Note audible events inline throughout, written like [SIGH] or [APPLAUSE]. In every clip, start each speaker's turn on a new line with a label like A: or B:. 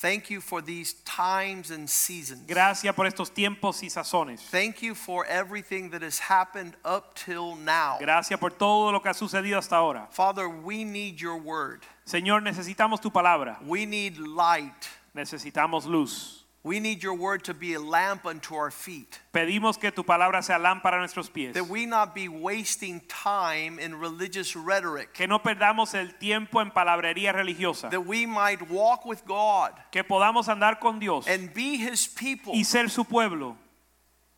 A: Thank you for these times and seasons.
B: Gracias por estos tiempos y sazones.
A: Thank you for everything that has happened up till now.
B: Gracias por todo lo que ha sucedido hasta ahora.
A: Father, we need your word.
B: Señor, necesitamos tu palabra.
A: We need light.
B: Necesitamos luz.
A: We need your word to be a lamp unto our feet.
B: Pedimos que tu palabra sea lámpara a nuestros pies.
A: That we not be wasting time in religious rhetoric.
B: Que no perdamos el tiempo en palabrería religiosa.
A: That we might walk with God.
B: Que podamos andar con Dios.
A: And be his people.
B: Y ser su pueblo.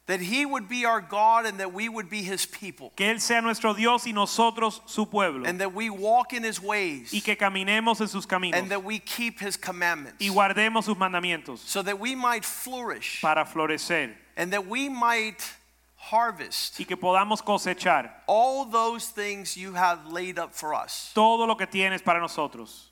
A: That he would be our God and that we would be his people.
B: Que él sea nuestro Dios y nosotros su pueblo.
A: And that we walk in his ways.
B: Y que caminemos en sus caminos.
A: And that we keep his commandments.
B: Y guardemos sus mandamientos.
A: So that we might flourish.
B: Para florecer.
A: And that we might harvest.
B: Y que podamos cosechar.
A: All those things you have laid up for us.
B: Todo lo que tienes para nosotros.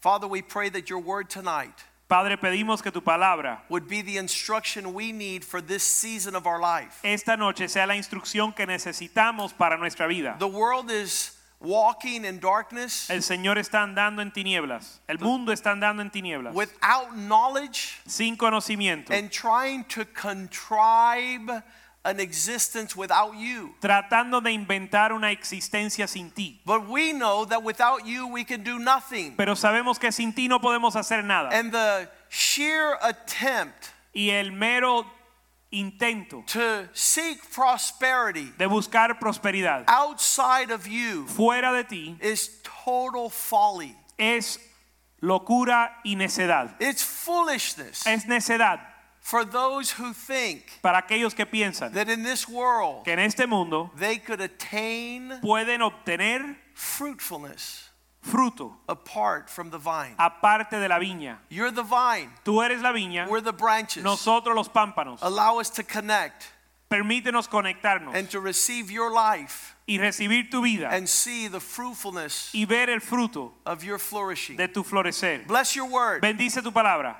A: Father, we pray that your word tonight
B: Padre, pedimos que tu palabra
A: would be the instruction we need for this season of our life.
B: esta noche sea la instrucción que necesitamos para nuestra vida.
A: The world is walking in darkness.
B: El Señor está andando en tinieblas. El mundo está andando en tinieblas.
A: Without knowledge.
B: Sin conocimiento.
A: And trying to contrive an existence without you.
B: Tratando de inventar una existencia sin ti.
A: But we know that without you we can do nothing.
B: Pero sabemos que sin ti no podemos hacer nada.
A: And the sheer attempt
B: y el mero intento
A: to seek prosperity
B: de buscar prosperidad
A: outside of you
B: fuera de ti
A: is total folly.
B: Es locura y necedad.
A: It's foolishness.
B: Es necedad.
A: For those who think
B: para aquellos que piensan
A: that in this world
B: que en este mundo
A: they could attain
B: pueden obtener
A: fruitfulness
B: fruto
A: apart from the vine.
B: Aparte de la viña.
A: You're the vine.
B: Tú eres la viña.
A: We're the branches.
B: Nosotros los pámpanos.
A: Allow us to connect.
B: Permítenos conectarnos.
A: And to receive your life.
B: Y recibir tu vida.
A: And see the fruitfulness.
B: Y ver el fruto.
A: Of your flourishing.
B: De tu florecer.
A: Bless your word.
B: Bendice tu palabra.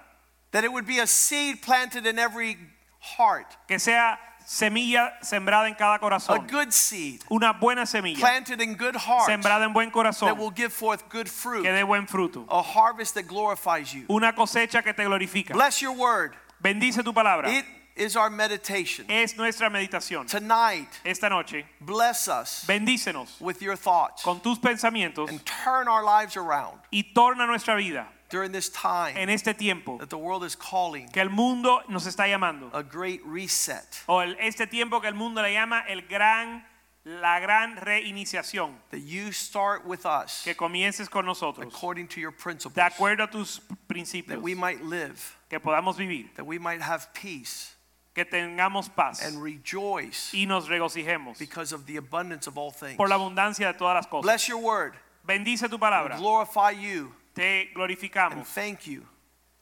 A: That it would be a seed planted in every heart.
B: Que sea semilla sembrada en cada corazón.
A: A good seed.
B: Una buena semilla.
A: Planted in good heart.
B: Sembrada en buen corazón.
A: That will give forth good fruit.
B: Que dé buen fruto.
A: A harvest that glorifies you.
B: Una cosecha que te glorifica.
A: Bless your word.
B: Bendice tu palabra.
A: It is our meditation.
B: Es nuestra meditación.
A: Tonight.
B: Esta noche.
A: Bless us.
B: Bendícenos.
A: With your thoughts.
B: Con tus pensamientos.
A: And turn our lives around.
B: Y torna nuestra vida.
A: During this time
B: en este tiempo
A: that the world is calling
B: que el mundo nos está llamando.
A: a great reset
B: o el, este tiempo que el mundo le llama el gran la gran reiniciación.
A: that you start with us
B: que comiences con nosotros.
A: according to your principles.
B: De acuerdo a tus principios.
A: That we might live.
B: Que podamos vivir.
A: That we might have peace
B: que tengamos paz.
A: and rejoice
B: y nos regocijemos
A: because of the abundance of all things.
B: por la abundancia de todas las cosas.
A: Bless your word.
B: Bendice tu palabra.
A: Glorify you
B: te glorificamos
A: and thank you.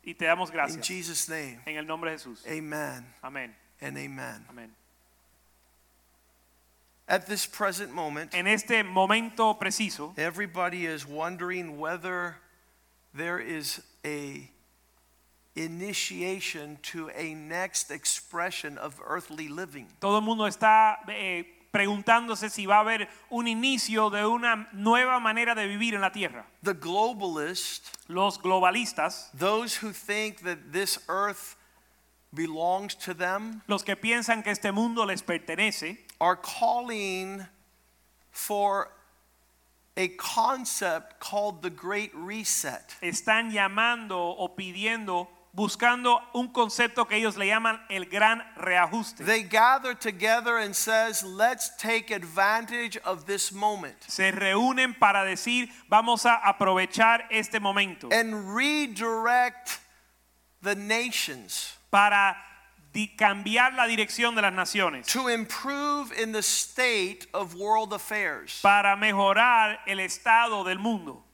B: y te damos gracias.
A: In Jesus name.
B: En el nombre de Jesús.
A: Amen.
B: Amén.
A: And amen.
B: Amén.
A: At this present moment
B: en este momento preciso
A: everybody is wondering whether there is a initiation to a next expression of earthly living.
B: todo el mundo está eh, preguntándose si va a haber un inicio de una nueva manera de vivir en la tierra.
A: The globalists,
B: los globalistas,
A: those who think that this earth belongs to them,
B: los que piensan que este mundo les pertenece,
A: are calling for a concept called the great reset.
B: Están llamando o pidiendo buscando un concepto que ellos le llaman el gran reajuste.
A: They gather together and says, "Let's take advantage of this moment."
B: Se reúnen para decir, vamos a aprovechar este momento.
A: And redirect the nations.
B: Para cambiar la dirección de las naciones.
A: To improve in the state of world affairs.
B: Para mejorar el estado del mundo.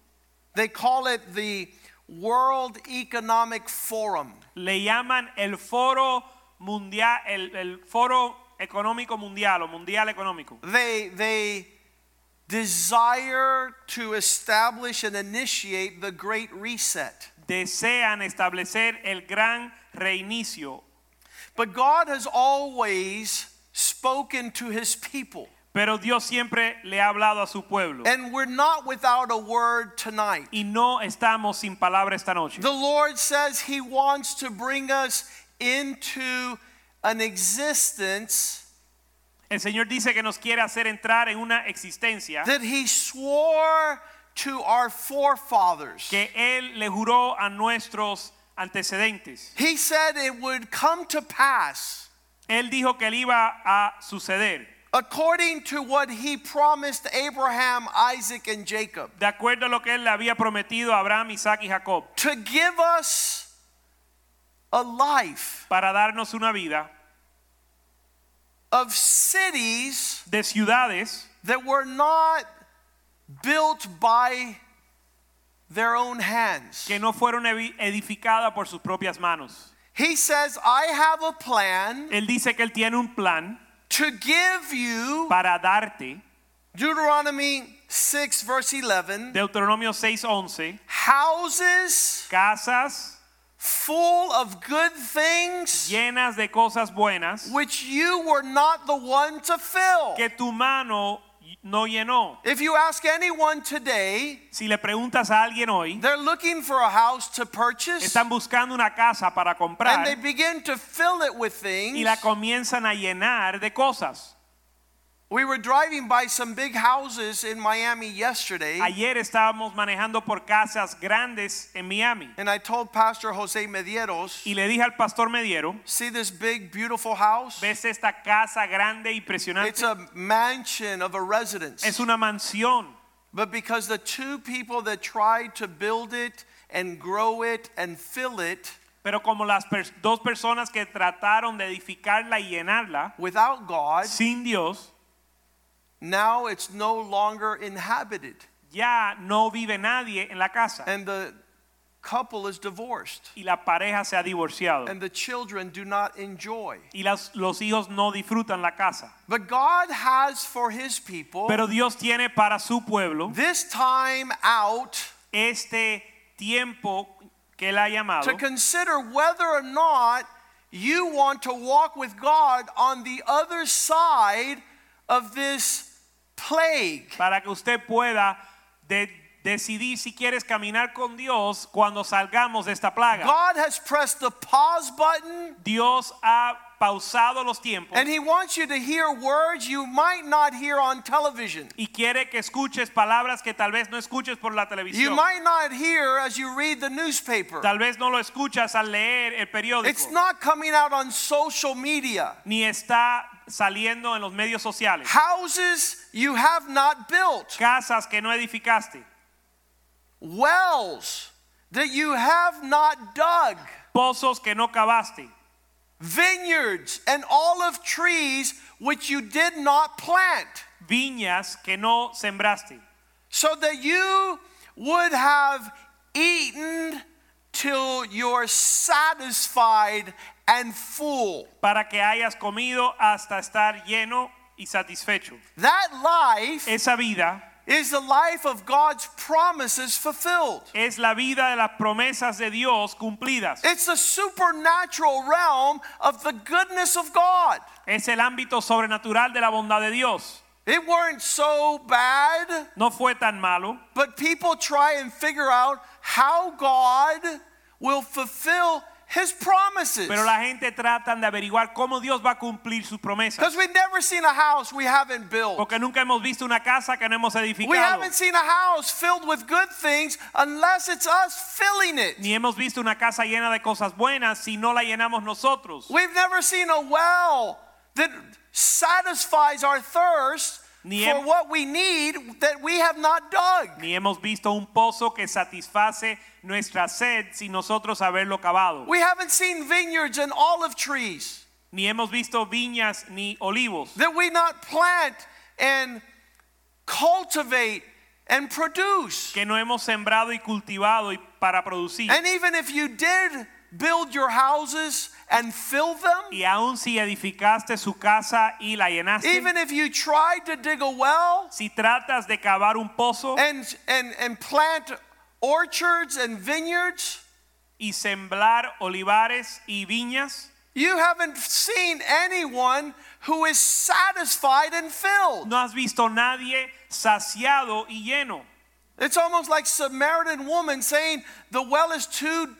A: They call it the World Economic Forum.
B: Le llaman el foro mundial, el, el foro económico mundial o mundial económico.
A: They, they desire to establish and initiate the Great Reset.
B: Desean establecer el gran reinicio,
A: But God has always spoken to his people.
B: Pero Dios siempre le ha hablado a su pueblo.
A: And we're not without a word tonight.
B: Y no estamos sin palabra esta noche.
A: The Lord says He wants to bring us into an existence
B: El Señor dice que nos quiere hacer entrar en una existencia
A: that He swore to our forefathers.
B: que Él le juró a nuestros antecedentes.
A: He said it would come to pass
B: Él dijo que él iba a suceder
A: according to what He promised Abraham, Isaac, and Jacob
B: de acuerdo a lo que Él le había prometido a Abraham, Isaac y Jacob
A: to give us a life
B: para darnos una vida
A: of cities
B: de ciudades
A: that were not built by their own hands.
B: que no fueron edificadas por sus propias manos.
A: He says, I have a plan
B: Él dice que Él tiene un plan
A: to give you,
B: para darte,
A: Deuteronomy 6, verse 11,
B: Deuteronomio 6:11,
A: houses
B: casas
A: full of good things
B: llenas de cosas buenas
A: which you were not the one to fill.
B: que tu mano no llenó.
A: If you ask anyone today,
B: Si le preguntas a alguien hoy,
A: they're looking for a house to purchase
B: están buscando una casa para comprar
A: and they begin to fill it with
B: y
A: things.
B: la comienzan a llenar de cosas.
A: We were driving by some big houses in Miami yesterday.
B: Ayer estábamos manejando por casas grandes en Miami
A: And I told Pastor Jose Medieros,
B: y le dije al pastor Mediero,
A: see this big, beautiful house?
B: ¿ves esta casa grande y impresionante?
A: It's a mansion of a residence.
B: Es una mansión,
A: But because the two people that tried to build it and grow it and fill it
B: pero como las dos personas que trataron de edificarla y llenarla
A: without God,
B: sin Dios,
A: now it's no longer inhabited.
B: ya no vive nadie en la casa
A: And the couple is divorced.
B: y la pareja se ha divorciado
A: And the children do not enjoy.
B: y las- los hijos no disfrutan la casa.
A: But God has for his people
B: Pero Dios tiene para su pueblo
A: this time out
B: este tiempo que él ha llamado
A: to consider whether or not you want to walk with God on the other side of this plague.
B: para que usted pueda de- decidir si quieres caminar con Dios cuando salgamos de esta plaga.
A: God has pressed the pause button
B: Dios ha pausado los tiempos
A: and He wants you to hear words you might not hear on television.
B: y quiere que escuches palabras que tal vez no escuches por la televisión.
A: You might not hear as you read the newspaper.
B: Tal vez no lo escuchas al leer el periódico.
A: It's not coming out on social media.
B: ni está saliendo en los medios sociales.
A: Houses you have not built,
B: Casas que no edificaste,
A: wells that you have not dug.
B: pozos que no cavaste,
A: vineyards and olive trees which you did not plant,
B: viñas que no sembraste,
A: so that you would have eaten till you're satisfied and full.
B: para que hayas comido hasta estar lleno y satisfecho.
A: That life
B: Esa vida
A: is the life of God's promises fulfilled.
B: es la vida de las promesas de Dios cumplidas.
A: It's the supernatural realm of the goodness of God.
B: Es el ámbito sobrenatural de la bondad de Dios.
A: It weren't so bad.
B: No fue tan malo,
A: But people try and figure out how God will fulfill his promises.
B: pero la gente trata de averiguar cómo Dios va a cumplir sus promesas.
A: Because we've never seen a house we haven't built.
B: Porque nunca hemos visto una casa que no hemos
A: We
B: edificado.
A: haven't seen a house filled with good things unless it's us filling it.
B: Ni hemos visto una casa llena de cosas buenas si no la llenamos nosotros.
A: We've never seen a well that satisfies our thirst
B: Ni
A: for what we need that we have not dug.
B: Ni hemos visto un pozo que satisface nuestra sed sin nosotros haberlo cavado.
A: We haven't seen vineyards and olive trees
B: Ni hemos visto viñas ni olivos
A: that we not plant and cultivate and produce.
B: que no hemos sembrado y cultivado y para producir.
A: And even if you did build your houses and fill them,
B: Y aun si edificaste su casa y la llenaste,
A: even if you tried to dig a well
B: si tratas de cavar un pozo
A: and, and, and plant orchards and vineyards,
B: y sembrar olivares y viñas,
A: you haven't seen anyone who is satisfied and filled.
B: no has visto nadie saciado y lleno.
A: It's almost like Samaritan woman saying the well is too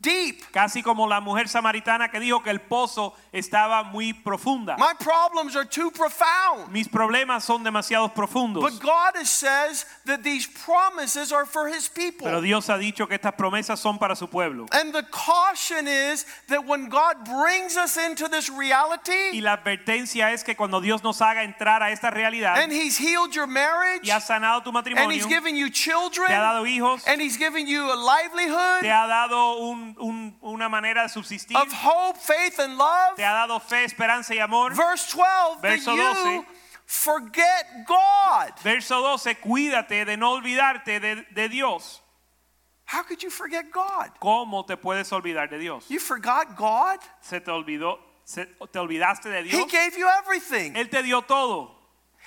A: deep.
B: Casi como la mujer samaritana que dijo que el pozo estaba muy profunda.
A: My problems are too profound.
B: Mis problemas son demasiado profundos.
A: But God says that these promises are for his people.
B: Pero Dios ha dicho que estas promesas son para su pueblo.
A: And the caution is that when God brings us into this reality, Y
B: la advertencia es que cuando Dios nos haga entrar a esta realidad
A: and he's healed your marriage
B: y ha sanado tu matrimonio, and
A: he's given you children
B: te ha dado hijos,
A: and he's given you a livelihood
B: te ha dado un- un- una manera de subsistir,
A: of hope, faith, and love.
B: te ha dado fe, esperanza y amor.
A: Verse 12,
B: Verso
A: you
B: 12.
A: Forget God.
B: Verso 12, cuídate de no olvidarte de, de Dios.
A: How could you forget God?
B: ¿Cómo te puedes olvidar de Dios?
A: You forgot God?
B: ¿Se te olvidó? se- ¿Te olvidaste de Dios.
A: He gave you everything.
B: Él te dio todo,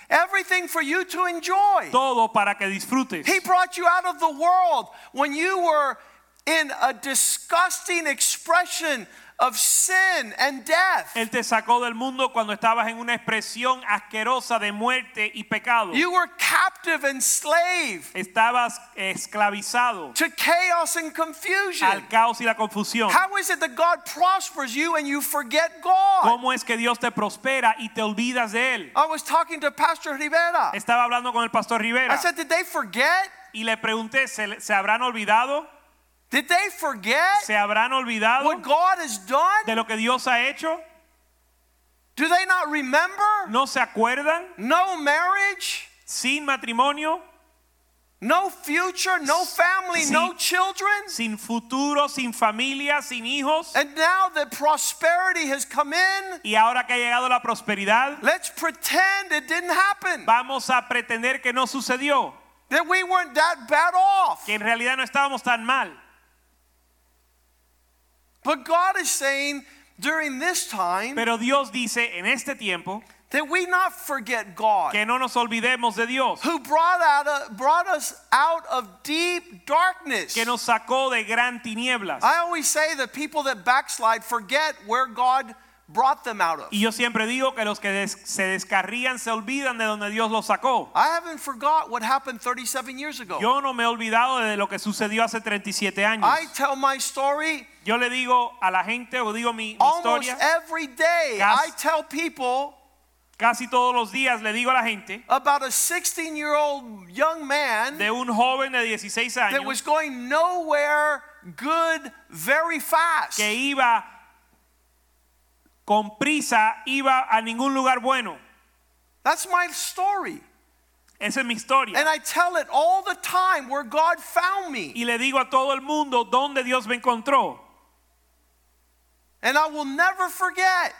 A: Everything for you to enjoy.
B: todo para que disfrutes.
A: He brought you out of the world when you were in a disgusting expression of sin and death.
B: Él te sacó del mundo cuando estabas en una expresión asquerosa de muerte y pecado.
A: You were captive and slave
B: Estabas esclavizado
A: to chaos and confusion.
B: al caos y la confusión.
A: How is it that God prospers you and you forget God?
B: ¿Cómo es que Dios te prospera y te olvidas de Él?
A: I was talking to Pastor Rivera.
B: Estaba hablando con el pastor Rivera.
A: I said, Did they forget?
B: y le pregunté, ¿se, se habrán olvidado?
A: Did they forget
B: ¿Se habrán olvidado
A: what God has done?
B: de lo que Dios ha hecho?
A: Do they not remember?
B: ¿No se acuerdan?
A: No marriage,
B: Sin matrimonio,
A: no future, no family,
B: Sí.
A: no children.
B: sin futuro, sin familia, sin hijos.
A: And now that prosperity has come in,
B: Y ahora que ha llegado la prosperidad,
A: let's pretend it didn't happen.
B: vamos a pretender que no sucedió,
A: That we weren't that bad off.
B: que en realidad no estábamos tan mal.
A: But God is saying during this time
B: Pero Dios dice en este tiempo
A: that we not forget God.
B: que no nos olvidemos de Dios,
A: who brought out brought us out of deep darkness.
B: que nos sacó de gran tinieblas.
A: I always say that people that backslide forget where God brought them out of.
B: Y yo siempre digo que los que des- se descarrían se olvidan de donde Dios los sacó.
A: I haven't forgot what happened 37 years ago.
B: Yo no me he olvidado de lo que sucedió hace 37 años.
A: I tell my story
B: Yo le digo a la gente o digo mi, mi
A: almost
B: historia
A: every day. I tell people
B: casi todos los días le digo a la gente
A: about a 16 year old young man
B: de un joven de 16
A: that was going nowhere good very fast.
B: que iba con prisa, iba a ningún lugar bueno.
A: That's my story.
B: Esa es mi historia.
A: And I tell it all the time where God found me.
B: Y le digo a todo el mundo dónde Dios me encontró.
A: And I will never forget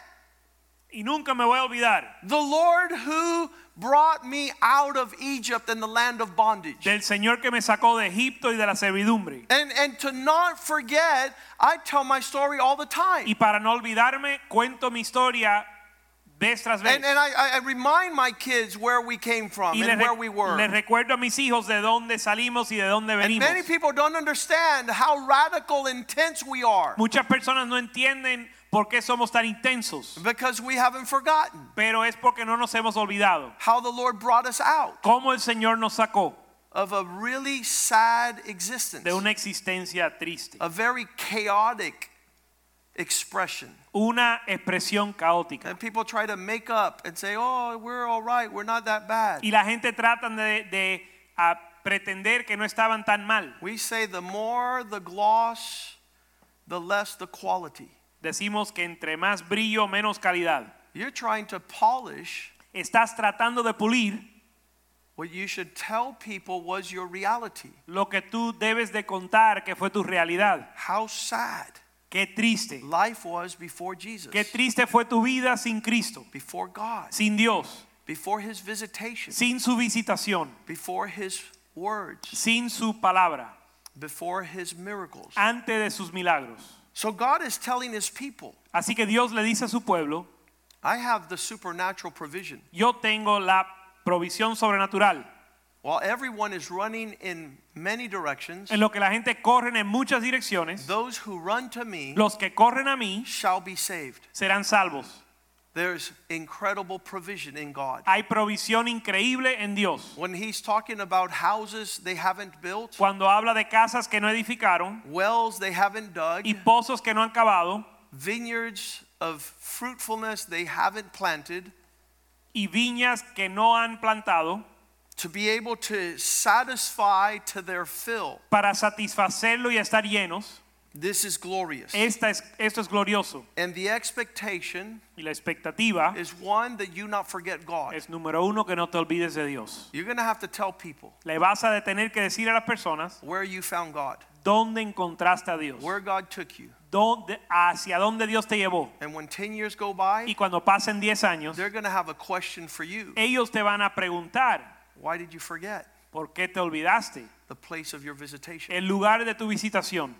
B: Y nunca me voy a olvidar
A: the Lord who brought me out of Egypt and the land of bondage.
B: del Señor que me sacó de Egipto y de la servidumbre.
A: And, and to not forget, I tell my story all the time.
B: Y para no olvidarme, cuento mi historia vez tras vez.
A: And, and I, I- remind my kids where we came from
B: y
A: and where we were.
B: les recuerdo a mis hijos de dónde salimos y de dónde venimos.
A: And many people don't understand how radical intense we are
B: Muchas personas no entienden por qué somos tan intensos,
A: because we haven't forgotten
B: pero es porque no nos hemos olvidado
A: how the Lord brought us out
B: cómo el Señor nos sacó
A: of a really sad existence,
B: de una existencia triste,
A: a very chaotic expression.
B: una expresión caótica.
A: And people try to make up and say, oh, we're all right, we're not that bad.
B: Y la gente trata de, de, a pretender que no estaban tan mal.
A: We say the more the gloss, the less the quality.
B: Decimos que entre más brillo, menos calidad.
A: You're trying to polish
B: Estás tratando de pulir
A: what you should tell people was your reality.
B: lo que tú debes de contar que fue tu realidad.
A: How sad
B: Qué triste.
A: life was before Jesus,
B: Qué triste fue tu vida sin Cristo,
A: before God,
B: sin Dios,
A: before His visitation,
B: sin su visitación,
A: before His words,
B: sin su palabra,
A: before his miracles.
B: antes de sus milagros.
A: So God is telling his people,
B: Así que Dios le dice a su pueblo,
A: I have the supernatural provision.
B: yo tengo la provisión sobrenatural.
A: While everyone is running in many directions,
B: En lo que la gente corre en muchas direcciones,
A: those who run to me
B: los que corren a mí
A: shall be saved.
B: serán salvos.
A: There's incredible provision in God.
B: Hay provisión increíble en Dios.
A: When he's talking about houses they haven't built,
B: Cuando habla de casas que no edificaron
A: wells they haven't dug,
B: y pozos que no han cavado
A: vineyards of fruitfulness they haven't planted,
B: y viñas que no han plantado,
A: to be able to satisfy to their fill.
B: para satisfacerlo y estar llenos,
A: This is glorious.
B: esta es, esto es glorioso.
A: And the expectation
B: Y la expectativa
A: is one that you not forget God.
B: es número uno que no te olvides de Dios.
A: You're going to have to tell people
B: Le vas a tener que decir a las personas
A: where you found God,
B: dónde encontraste a Dios,
A: where God took you.
B: dónde, hacia dónde Dios te llevó.
A: And when 10 years go by,
B: Y cuando pasen 10 años,
A: they're going to have a question for you.
B: ellos te van a preguntar,
A: Why did you forget
B: ¿por qué te olvidaste?
A: the place of your visitation
B: El lugar de tu visitación,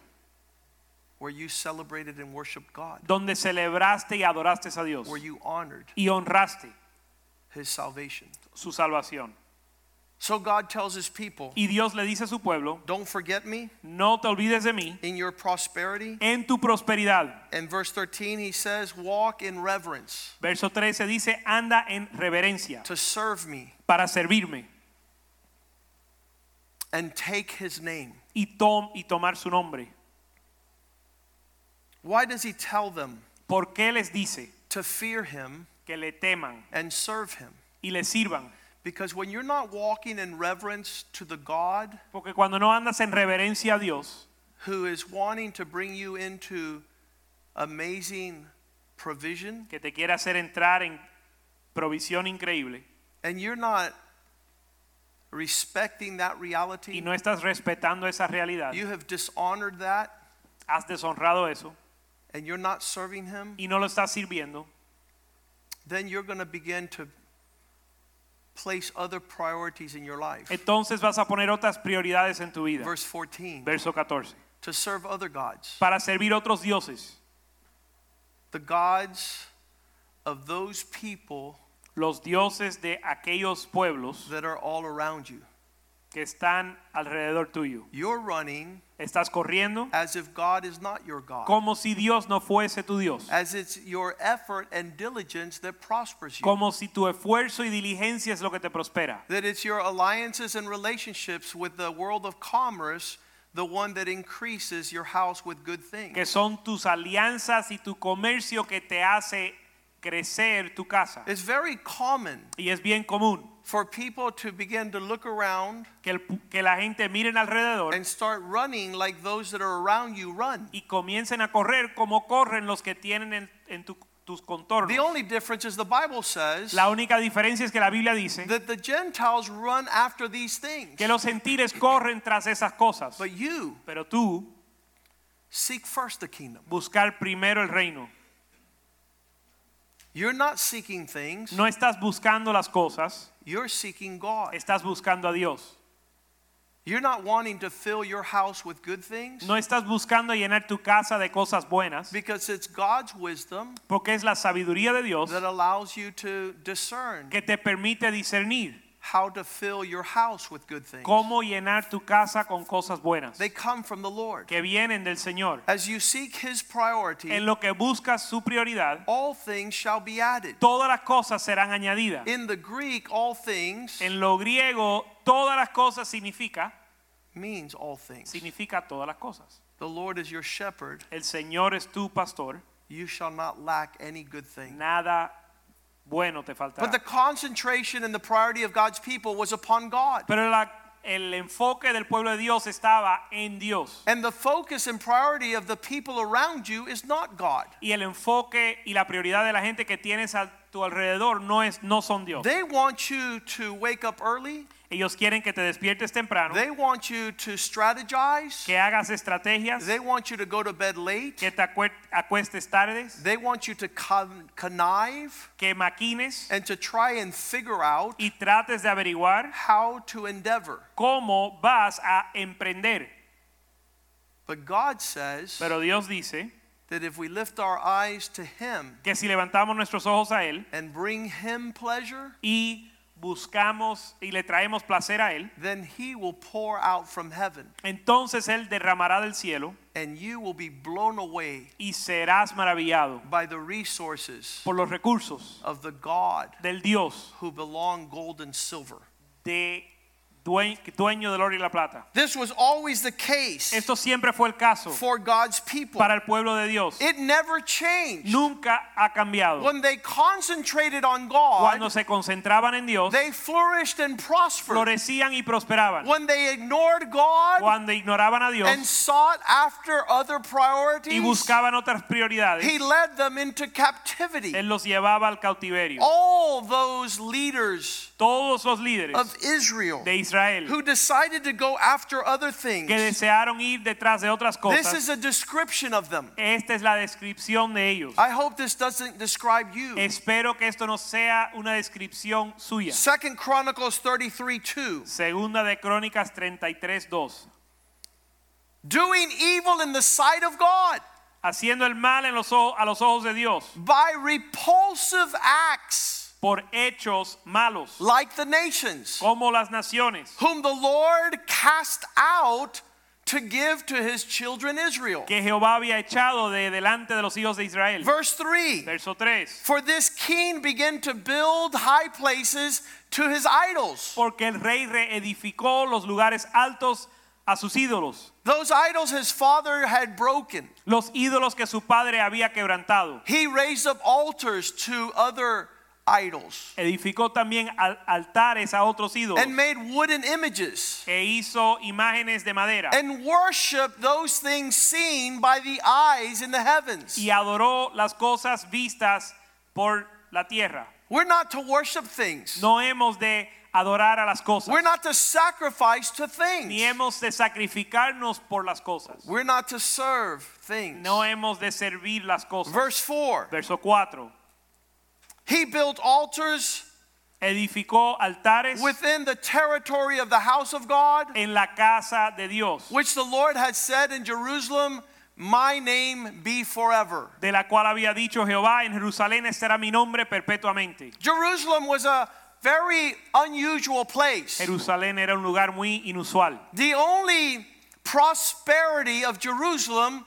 A: where you celebrated and worshiped God,
B: donde celebraste y adoraste a Dios
A: where you honored
B: y honraste
A: his salvation?
B: su salvación.
A: So God tells his people,
B: Y Dios le dice a su pueblo,
A: don't forget me
B: no te olvides de mí
A: in your prosperity.
B: en tu prosperidad.
A: In verse 13, he says, walk in reverence
B: Verso 13 dice, anda en reverencia
A: to serve me
B: para servirme
A: and take his name.
B: y, tom y tomar su nombre.
A: Why does he tell them
B: ¿Por qué les dice
A: to fear him
B: que le teman
A: and serve him?
B: y le sirvan?
A: Because when you're not walking in reverence to the God
B: Porque cuando no andas en reverencia a Dios,
A: who is wanting to bring you into amazing provision,
B: que te quiere hacer entrar en provisión increíble,
A: and you're not respecting that reality, y
B: no estás respetando esa realidad,
A: you have dishonored that,
B: has deshonrado eso
A: and you're not serving him,
B: y no lo estás sirviendo,
A: then you're going to begin to place other priorities in your life.
B: entonces vas a poner otras prioridades en tu vida.
A: Verse 14,
B: Verso 14.
A: to serve other gods,
B: Para servir otros dioses,
A: the gods of those people
B: los dioses de aquellos pueblos
A: that are all around you.
B: Que están alrededor tuyo.
A: You're running
B: Estás corriendo
A: as if God is not your God.
B: como si Dios no fuese tu Dios.
A: As it's your effort and diligence that prospers you.
B: Como si tu esfuerzo y diligencia es lo que te prospera.
A: That it's your alliances and relationships with the world of commerce, the one that increases your house with good things.
B: Que son tus alianzas y tu comercio que te hace crecer tu casa.
A: It's very common
B: Y es bien común
A: for people to begin to look around
B: que, el- que la gente miren alrededor
A: and start running like those that are around you run.
B: y comiencen a correr como corren los que tienen en, en tu- tus contornos.
A: The only difference is the Bible says
B: La única diferencia es que la Biblia dice
A: that the Gentiles run after these things.
B: que los gentiles corren tras esas cosas.
A: But you
B: Pero tú
A: seek first the kingdom.
B: buscar primero el reino.
A: You're not seeking things,
B: No estás buscando las cosas,
A: you're seeking God.
B: estás buscando a Dios.
A: You're not wanting to fill your house with good things?
B: No estás buscando llenar tu casa de cosas buenas,
A: because it's God's wisdom
B: porque es la sabiduría de Dios
A: that allows you to discern.
B: que te permite discernir
A: how to fill your house with good things.
B: cómo llenar tu casa con cosas buenas
A: They come from the Lord.
B: que vienen del Señor.
A: As you seek His priority,
B: En lo que buscas su prioridad,
A: all things shall be added.
B: todas las cosas serán añadidas.
A: In the Greek, all things
B: En lo griego, todas las cosas significa
A: means all things.
B: significa todas las cosas.
A: The Lord is your shepherd,
B: El Señor es tu pastor,
A: you shall not lack any good thing.
B: nada bueno te
A: But the concentration and the priority of God's people was upon God.
B: Pero la- el enfoque del pueblo de Dios estaba en Dios.
A: And the focus and priority of the people around you is not God.
B: Y el enfoque y la prioridad de la gente que tienes a tu alrededor no es no son Dios.
A: They want you to wake up early.
B: Ellos quieren que te despiertes temprano,
A: They want you to strategize.
B: que hagas estrategias,
A: They want you to go to bed late.
B: que te acue- acuestes tardes,
A: They want you to con- connive
B: que maquines
A: and to try and figure out
B: y trates de averiguar
A: how to endeavor.
B: cómo vas a emprender.
A: But God says
B: Pero Dios dice
A: that if we lift our eyes to Him
B: que si levantamos nuestros ojos a Él
A: and bring Him pleasure,
B: y buscamos y le traemos placer a Él,
A: then He will pour out from heaven
B: entonces Él derramará del cielo
A: and you will be blown away
B: y serás maravillado
A: by the resources
B: por los recursos
A: of the God
B: del Dios,
A: who belong gold and silver.
B: de dueño del oro y la plata.
A: This was always the case
B: Esto siempre fue el caso
A: for God's people.
B: para el pueblo de Dios.
A: It never changed.
B: Nunca ha cambiado.
A: When they concentrated on God,
B: Cuando se concentraban en Dios,
A: they flourished and prospered.
B: florecían y prosperaban.
A: When they ignored God
B: Cuando ignoraban a Dios and
A: sought after other priorities, y
B: buscaban otras prioridades,
A: He led them into captivity.
B: Él los llevaba al cautiverio.
A: All those leaders
B: Todos los líderes
A: of Israel
B: de Israel
A: who decided to go after other things.
B: que desearon ir detrás de otras
A: this is a description of them.
B: esta es la descripción de ellos.
A: I hope this doesn't describe you.
B: Espero que esto no sea una descripción suya.
A: Second Chronicles 33 2.
B: Segunda de Crónicas 33, 2.
A: Doing evil in the sight of God
B: Haciendo el mal en los ojos- a los ojos de Dios
A: by repulsive acts
B: por hechos malos,
A: like the nations,
B: como las naciones,
A: whom the Lord cast out to give to his children Israel.
B: que Jehová había echado de delante de los hijos de Israel.
A: Verse 3
B: Verso 3.
A: For this king began to build high places to his idols.
B: Porque el rey reedificó los lugares altos a sus ídolos,
A: Those idols his father had broken.
B: los ídolos que su padre había quebrantado.
A: He raised up altars to other idols
B: Edificó también al- altares a otros ídolos
A: and made wooden images
B: e hizo imágenes de madera
A: and worshiped those things seen by the eyes in the heavens.
B: y adoró las cosas vistas por la tierra.
A: We're not to worship things.
B: No hemos de adorar a las cosas,
A: We're not to sacrifice to
B: ni
A: things.
B: hemos de sacrificarnos por las cosas.
A: We're not to serve things.
B: No hemos de servir las cosas.
A: Verse 4
B: Verso 4.
A: He built altars
B: Edificó altares
A: within the territory of the house of God,
B: en la casa de Dios,
A: which the Lord had said in Jerusalem, My name be forever.
B: de la cual había dicho Jehová, en Jerusalén estará mi nombre perpetuamente.
A: Jerusalem was a very unusual place.
B: Jerusalén era un lugar muy inusual.
A: The only prosperity of Jerusalem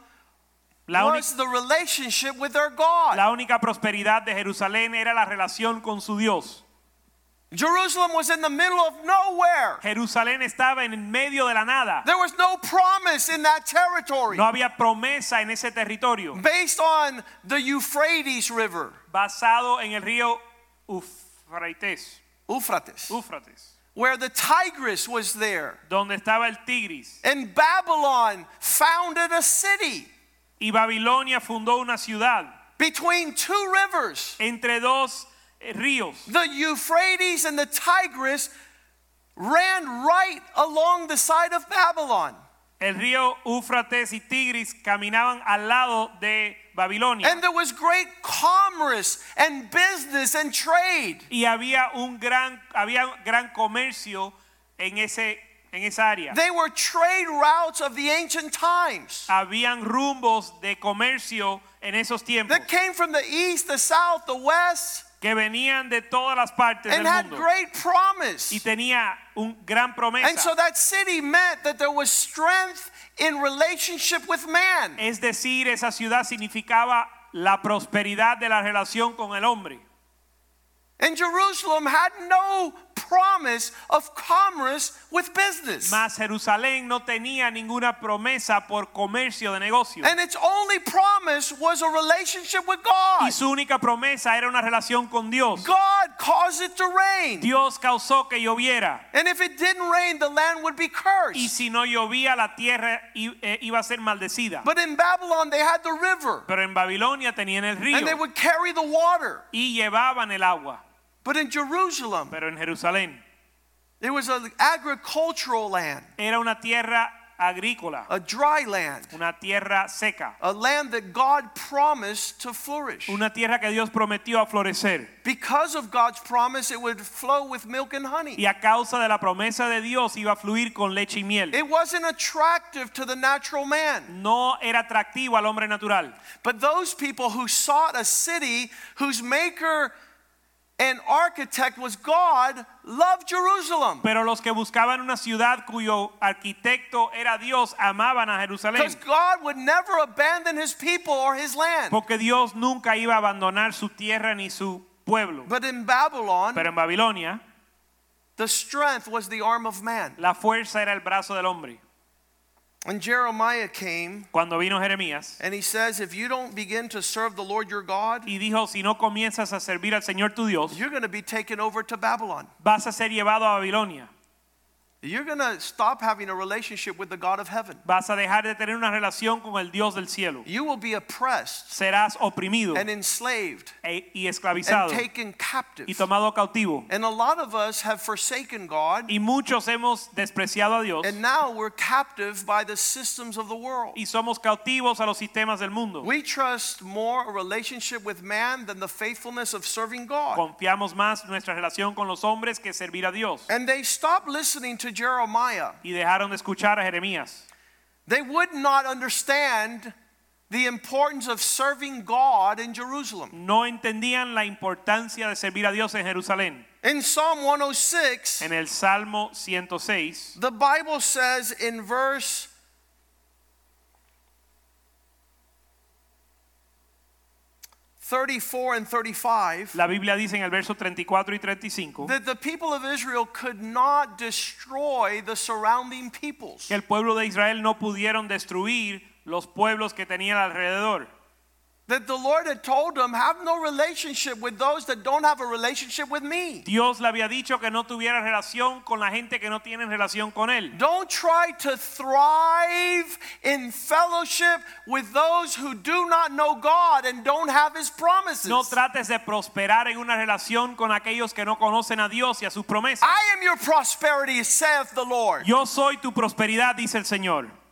B: La,
A: was the relationship with their God.
B: la única prosperidad de Jerusalén era la relación con su Dios.
A: Jerusalem was in the middle of nowhere.
B: Jerusalén estaba en medio de la nada.
A: There was no promise in that territory.
B: No había promesa en ese territorio
A: Based on the Euphrates River,
B: basado en el río Eufrates,
A: Euphrates,
B: Éufrates,
A: where the Tigris was there.
B: donde estaba el Tigris.
A: And Babylon founded a city
B: Y Babilonia fundó una ciudad
A: between two rivers.
B: entre dos eh, ríos.
A: The Euphrates and the Tigris ran right along the side of Babylon.
B: El río Éufrates y Tigris caminaban al lado de Babilonia.
A: And there was great commerce and business and trade.
B: y había un gran había gran comercio en ese en esa área.
A: They were trade routes of the ancient times
B: Habían rumbos de comercio en esos tiempos
A: that came from the east, the south, the west,
B: que venían de todas las partes
A: and
B: del
A: had
B: mundo
A: great promise.
B: y tenía un gran promesa.
A: And so that city meant that there was strength in relationship with man.
B: es decir, esa ciudad significaba la prosperidad de la relación con el hombre.
A: And Jerusalem had no promise of commerce with business.
B: Mas Jerusalén no tenía ninguna promesa por comercio de negocio.
A: And its only promise was a relationship with God.
B: Y
A: God.
B: su única promesa era una relación con Dios.
A: God caused it to rain.
B: Dios causó que lloviera.
A: And if it didn't rain, the land would be cursed.
B: Y si no llovía, la tierra eh, iba a ser maldecida.
A: But in Babylon, they had the river,
B: Pero en Babilonia tenían el río.
A: and they would carry the water.
B: y llevaban el agua.
A: But in Jerusalem,
B: Pero en Jerusalén
A: it was an agricultural land,
B: era una tierra agrícola,
A: a dry land,
B: una tierra seca,
A: a land that God promised to flourish.
B: una tierra que Dios prometió a florecer.
A: Because of God's promise, it would flow with milk and honey.
B: Y a causa de la promesa de Dios iba a fluir con leche y miel.
A: It wasn't attractive to the natural man.
B: No era atractivo al hombre natural.
A: But those people who sought a city whose maker and architect was God loved Jerusalem.
B: Pero los que buscaban una ciudad cuyo arquitecto era Dios amaban a Jerusalén.
A: Because God would never abandon his people or his land.
B: Porque Dios nunca iba a abandonar su tierra ni su pueblo.
A: But in Babylon,
B: Pero en Babilonia,
A: the strength was the arm of man.
B: la fuerza era el brazo del hombre.
A: And Jeremiah came
B: Cuando vino Jeremías
A: and he says, If you don't begin to serve the Lord your God,
B: y dijo, si no comienzas a servir al Señor tu Dios,
A: you're going to be taken over to Babylon.
B: vas a ser llevado a Babilonia.
A: You're going to stop having a relationship with the God of heaven.
B: Vas a dejar de tener una relación con el Dios del cielo.
A: You will be oppressed
B: Serás oprimido
A: and enslaved
B: e- y
A: and
B: esclavizado
A: taken captive.
B: y tomado cautivo.
A: And a lot of us have forsaken God,
B: Y muchos hemos despreciado a Dios
A: and now we're captive by the systems of the world.
B: y somos cautivos a los sistemas del mundo.
A: We trust more a relationship with man than the faithfulness of serving God.
B: Confiamos más nuestra relación con los hombres que servir a Dios.
A: And they stopped listening to Jeremiah.
B: Y dejaron de escuchar a Jeremías.
A: They would not understand the importance of serving God in Jerusalem.
B: No entendían la importancia de servir a Dios en Jerusalén.
A: In Psalm 106,
B: En el Salmo 106,
A: the Bible says in verse 34 and 35
B: la Biblia dice en el verso 34 y 35
A: that the people of Israel could not destroy the surrounding peoples.
B: que el pueblo de Israel no pudieron destruir los pueblos que tenían alrededor.
A: That the Lord had told them, have no relationship with those that don't have a relationship with me.
B: Dios le había dicho que no tuviera relación con la gente que no tiene relación con él.
A: Don't try to thrive in fellowship with those who do not know God and don't have His promises.
B: No trates de prosperar en una relación con aquellos que no conocen a Dios y a sus promesas.
A: I am your prosperity, saith the Lord.
B: Yo soy tu prosperidad, dice el Señor.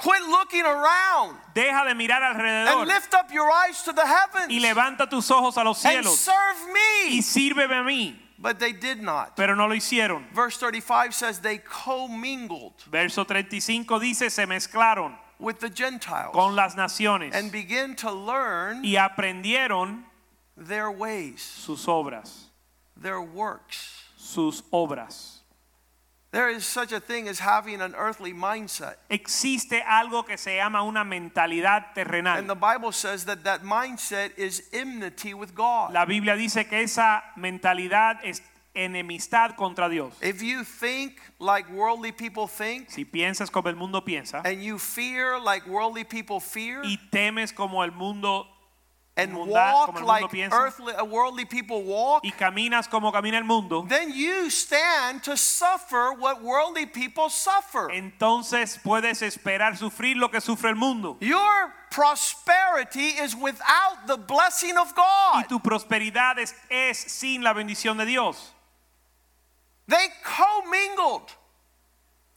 A: Quit looking around
B: Deja de mirar alrededor.
A: and lift up your eyes to the heavens
B: y levanta tus ojos a los
A: and
B: cielos
A: serve
B: y sírveme a mí.
A: But they did not.
B: Pero no lo hicieron.
A: Verse 35 says they commingled
B: Verso 35 dice, se mezclaron
A: with the Gentiles
B: con las naciones
A: and begin to learn
B: y aprendieron
A: their ways,
B: sus obras,
A: their works.
B: sus obras.
A: There is such a thing as having an earthly mindset.
B: Existe algo que se llama una mentalidad terrenal.
A: And the Bible says that that mindset is enmity with God.
B: La Biblia dice que esa mentalidad es enemistad contra Dios.
A: If you think like worldly people think,
B: Si piensas como el mundo piensa
A: and you fear like worldly people fear,
B: y temes como el mundo
A: and walk
B: como el mundo
A: like
B: piensa.
A: earthly, worldly people walk,
B: y caminas como camina el mundo,
A: then you stand to suffer what worldly people suffer.
B: entonces puedes esperar sufrir lo que sufre el mundo.
A: Your prosperity is without the blessing of
B: Y
A: God.
B: tu prosperidad es, es sin la bendición de Dios.
A: They commingled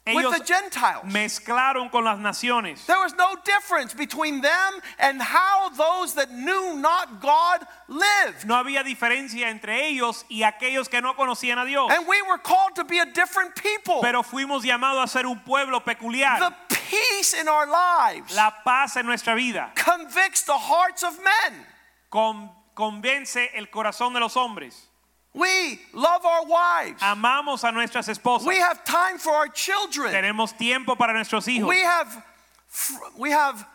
A: with the Gentiles.
B: mezclaron con las naciones.
A: There was no difference between them and how those that knew not God lived.
B: No había diferencia entre ellos y aquellos que no conocían a Dios.
A: And we were called to be a different people.
B: Pero fuimos llamados a ser un pueblo peculiar.
A: The peace in our lives
B: La paz en nuestra vida
A: convicts the hearts of men.
B: con- convence el corazón de los hombres.
A: We love our wives.
B: Amamos a nuestras esposas.
A: We have time for our children.
B: Tenemos tiempo para nuestros hijos.
A: We have we have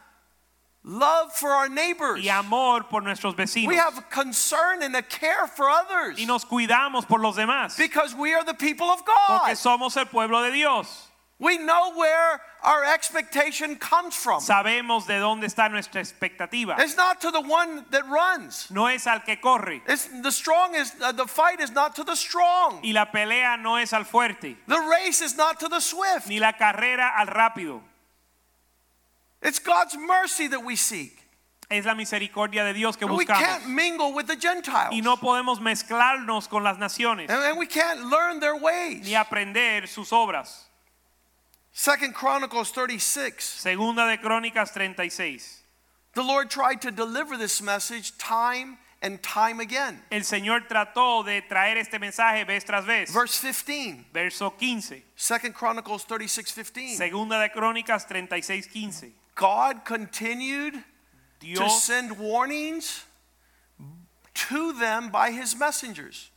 A: love for our neighbors.
B: y amor por nuestros vecinos.
A: We have concern and a care for others
B: y nos cuidamos por los demás.
A: because we are the people of God.
B: Porque somos el pueblo de Dios.
A: We know where our expectation comes from.
B: Sabemos de dónde está nuestra expectativa.
A: It's not to the one that runs.
B: No es al que corre.
A: It's the strong is uh, the fight is not to the strong.
B: Y la pelea no es al fuerte.
A: The race is not to the swift.
B: Ni la carrera al rápido.
A: It's God's mercy that we seek.
B: Es la misericordia de Dios que buscamos.
A: We can't mingle with the Gentiles.
B: Y no podemos mezclarnos con las naciones.
A: and, and we can't learn their ways.
B: Ni aprender sus obras.
A: Second Chronicles 36.
B: Segunda de Crónicas 36.
A: The Lord tried to deliver this message time and time again.
B: El Señor trató de traer este mensaje vez tras vez.
A: Verse 15.
B: Verso 15.
A: Second Chronicles 36 15.
B: Segunda de Crónicas 36, 15.
A: God continued to send warnings to them by his messengers.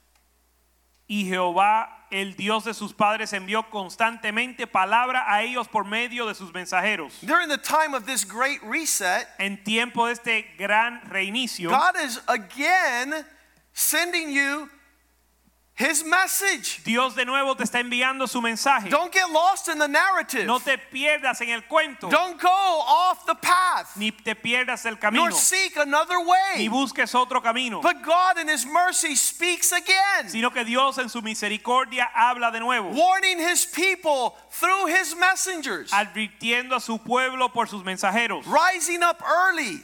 B: Y Jehová, el Dios de sus padres, envió constantemente palabra a ellos por medio de sus mensajeros.
A: During the time of this great reset,
B: En tiempo de este gran reinicio,
A: God is again sending you his message.
B: Dios de nuevo te está enviando su mensaje.
A: Don't get lost in the narrative.
B: No te pierdas en el cuento,
A: Don't go off the path,
B: ni te pierdas el camino,
A: nor seek another
B: ni
A: way.
B: busques otro camino,
A: But God in his mercy speaks again,
B: sino que Dios en su misericordia habla de nuevo,
A: warning his people through his messengers,
B: advirtiendo a su pueblo por sus mensajeros,
A: rising up early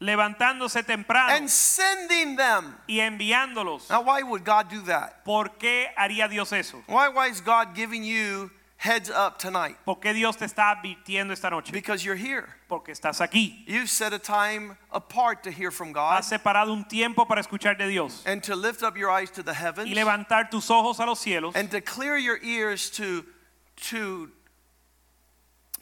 B: levantándose temprano
A: and sending them.
B: y enviándolos.
A: Now, why would God do that?
B: ¿Por qué haría Dios eso?
A: Why, why is God giving you heads up tonight?
B: ¿Por qué Dios te está advirtiendo esta noche?
A: Because you're here.
B: Porque estás aquí.
A: You've set a time apart to hear from God
B: Has separado un tiempo para escuchar de Dios
A: and to lift up your eyes to the heavens
B: y levantar tus ojos a los cielos
A: and to clear your ears to, to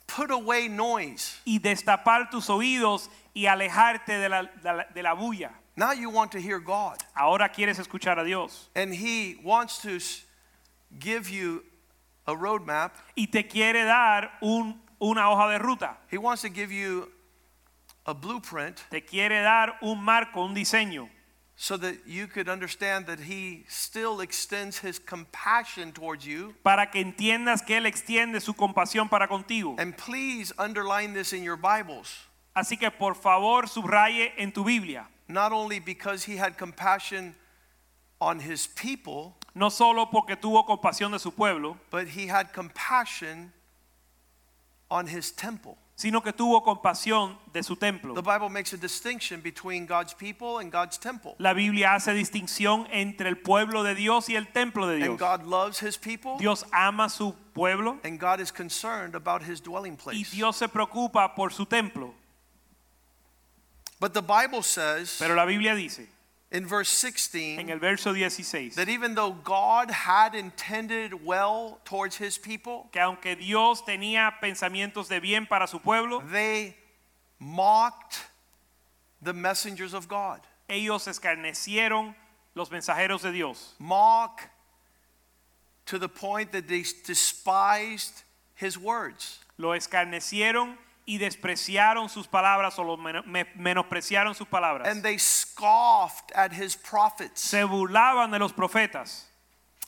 A: put away noise.
B: y destapar tus oídos y alejarte de la, de la, de la bulla.
A: Now you want to hear God,
B: Ahora quieres escuchar a Dios
A: and He wants to give you a roadmap.
B: y te quiere dar un- una hoja de ruta.
A: He wants to give you a blueprint
B: Te quiere dar un marco, un diseño,
A: so that you could understand that He still extends His compassion towards you.
B: para que entiendas que Él extiende su compasión para contigo.
A: And please underline this in your Bibles.
B: Así que por favor subraye en tu Biblia,
A: Not only because He had compassion on His people,
B: no solo porque tuvo compasión de su pueblo,
A: but He had compassion on His temple.
B: sino que tuvo compasión de su templo.
A: The Bible makes a distinction between God's people and God's temple.
B: La Biblia hace distinción entre el pueblo de Dios y el templo de
A: And
B: Dios.
A: God loves His people,
B: Dios ama su pueblo
A: and God is concerned about His dwelling place. y.
B: Dios se preocupa por su templo.
A: But the Bible says
B: Pero la Biblia dice
A: in verse
B: en
A: 16
B: el verso 16
A: that even though God had intended well towards His people,
B: que aunque Dios tenía pensamientos de bien para su pueblo,
A: they mocked the messengers of God.
B: ellos escarnecieron los mensajeros de Dios.
A: Mock to the point that they despised His words.
B: Lo escarnecieron y despreciaron sus palabras o lo menospreciaron sus palabras.
A: And they scoffed at His prophets.
B: Se burlaban de los profetas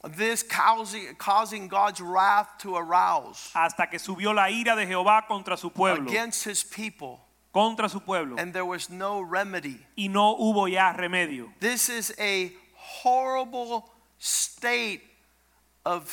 A: This causing, causing God's wrath to arouse
B: hasta que subió la ira de Jehová contra su pueblo,
A: against his people,
B: contra su pueblo,
A: and there was no remedy.
B: y no hubo ya remedio.
A: This is a horrible state of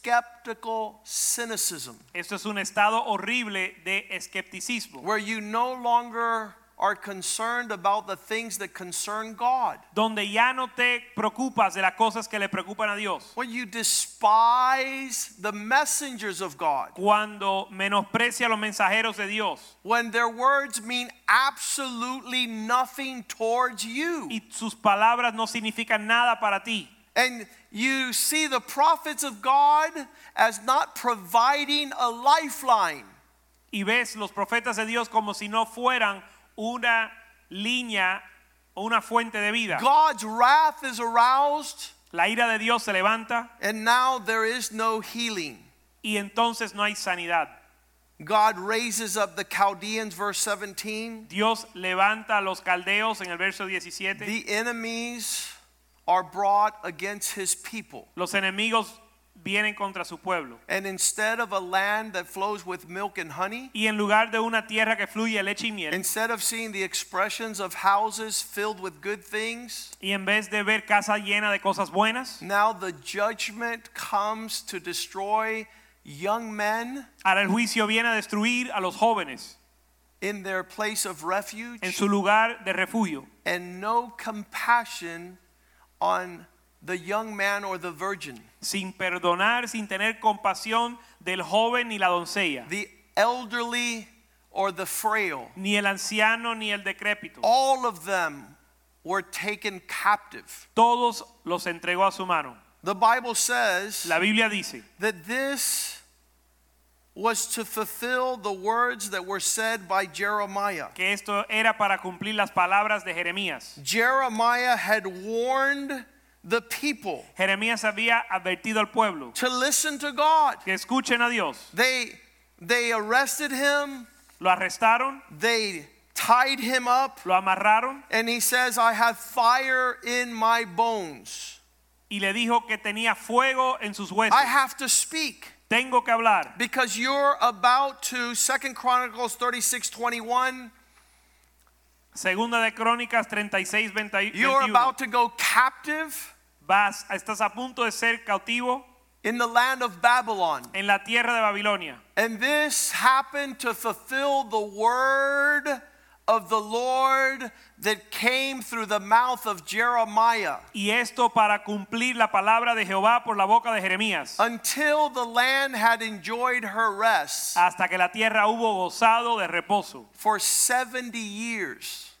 A: skeptical cynicism
B: Esto es un estado horrible de escepticismo,
A: where you no longer are concerned about the things that concern God.
B: donde ya no te preocupas de las cosas que le preocupan a Dios.
A: When you despise the messengers of God,
B: Cuando menosprecia los mensajeros de Dios
A: when their words mean absolutely nothing towards you.
B: y sus palabras no significan nada para ti.
A: And you see the prophets of God as not providing a lifeline.
B: Y ves los profetas de Dios como si no fueran una línea o una fuente de vida.
A: God's wrath is aroused,
B: La ira de Dios se levanta
A: and now there is no healing.
B: y entonces no hay sanidad.
A: God raises up the Chaldeans, verse 17.
B: Dios levanta a los caldeos en el verso 17.
A: The enemies are brought against his people.
B: Los enemigos vienen contra su pueblo.
A: And instead of a land that flows with milk and honey,
B: Y en lugar de una tierra que fluye leche y miel,
A: instead of seeing the expressions of houses filled with good things,
B: y en vez de ver casa llena de cosas buenas,
A: now the judgment comes to destroy young men
B: ahora el juicio viene a destruir a los jóvenes
A: in their place of refuge
B: en su lugar de refugio.
A: and no compassion on the young man or the virgin.
B: sin perdonar, sin tener compasión del joven ni la doncella,
A: the elderly or the frail.
B: ni el anciano ni el decrépito.
A: All of them were taken captive.
B: Todos los entregó a su mano.
A: The Bible says
B: La Biblia dice
A: that this was to fulfill the words that were said by Jeremiah.
B: que esto era para cumplir las palabras de Jeremías.
A: Jeremiah had warned the people
B: Jeremías había advertido al pueblo
A: to listen to God.
B: que escuchen a Dios.
A: They they arrested him,
B: Lo arrestaron,
A: they tied him up,
B: lo amarraron
A: and he says, I have fire in my bones.
B: y le dijo que tenía fuego en sus huesos.
A: I have to speak
B: Tengo que hablar
A: because you're about to Second Chronicles 36 21.
B: Segunda de Crónicas 36, 20
A: You're about to go captive
B: Vas, estás a punto de ser cautivo
A: in the land of Babylon.
B: en la tierra de Babilonia.
A: And this happened to fulfill the word of the Lord that came through the mouth of Jeremiah
B: Y esto para cumplir la palabra de Jehová por la boca de Jeremías.
A: until the land had enjoyed her rest
B: Hasta que la tierra hubo gozado de reposo
A: for 70 years.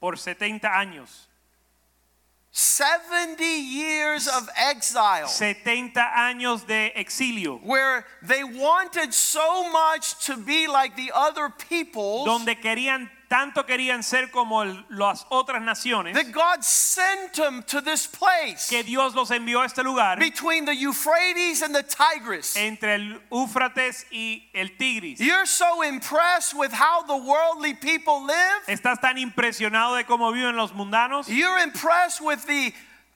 B: por 70 años.
A: 70 years of exile.
B: 70 años de exilio.
A: where they wanted so much to be like the other peoples
B: Donde querían, tanto querían ser como el- las otras naciones.
A: that God sent them to this place
B: Que Dios los envió a este lugar.
A: between the Euphrates and the Tigris.
B: Entre el Éufrates y el Tigris.
A: You're so impressed with how the worldly people live.
B: Estás tan impresionado de cómo viven los mundanos.
A: You're impressed with the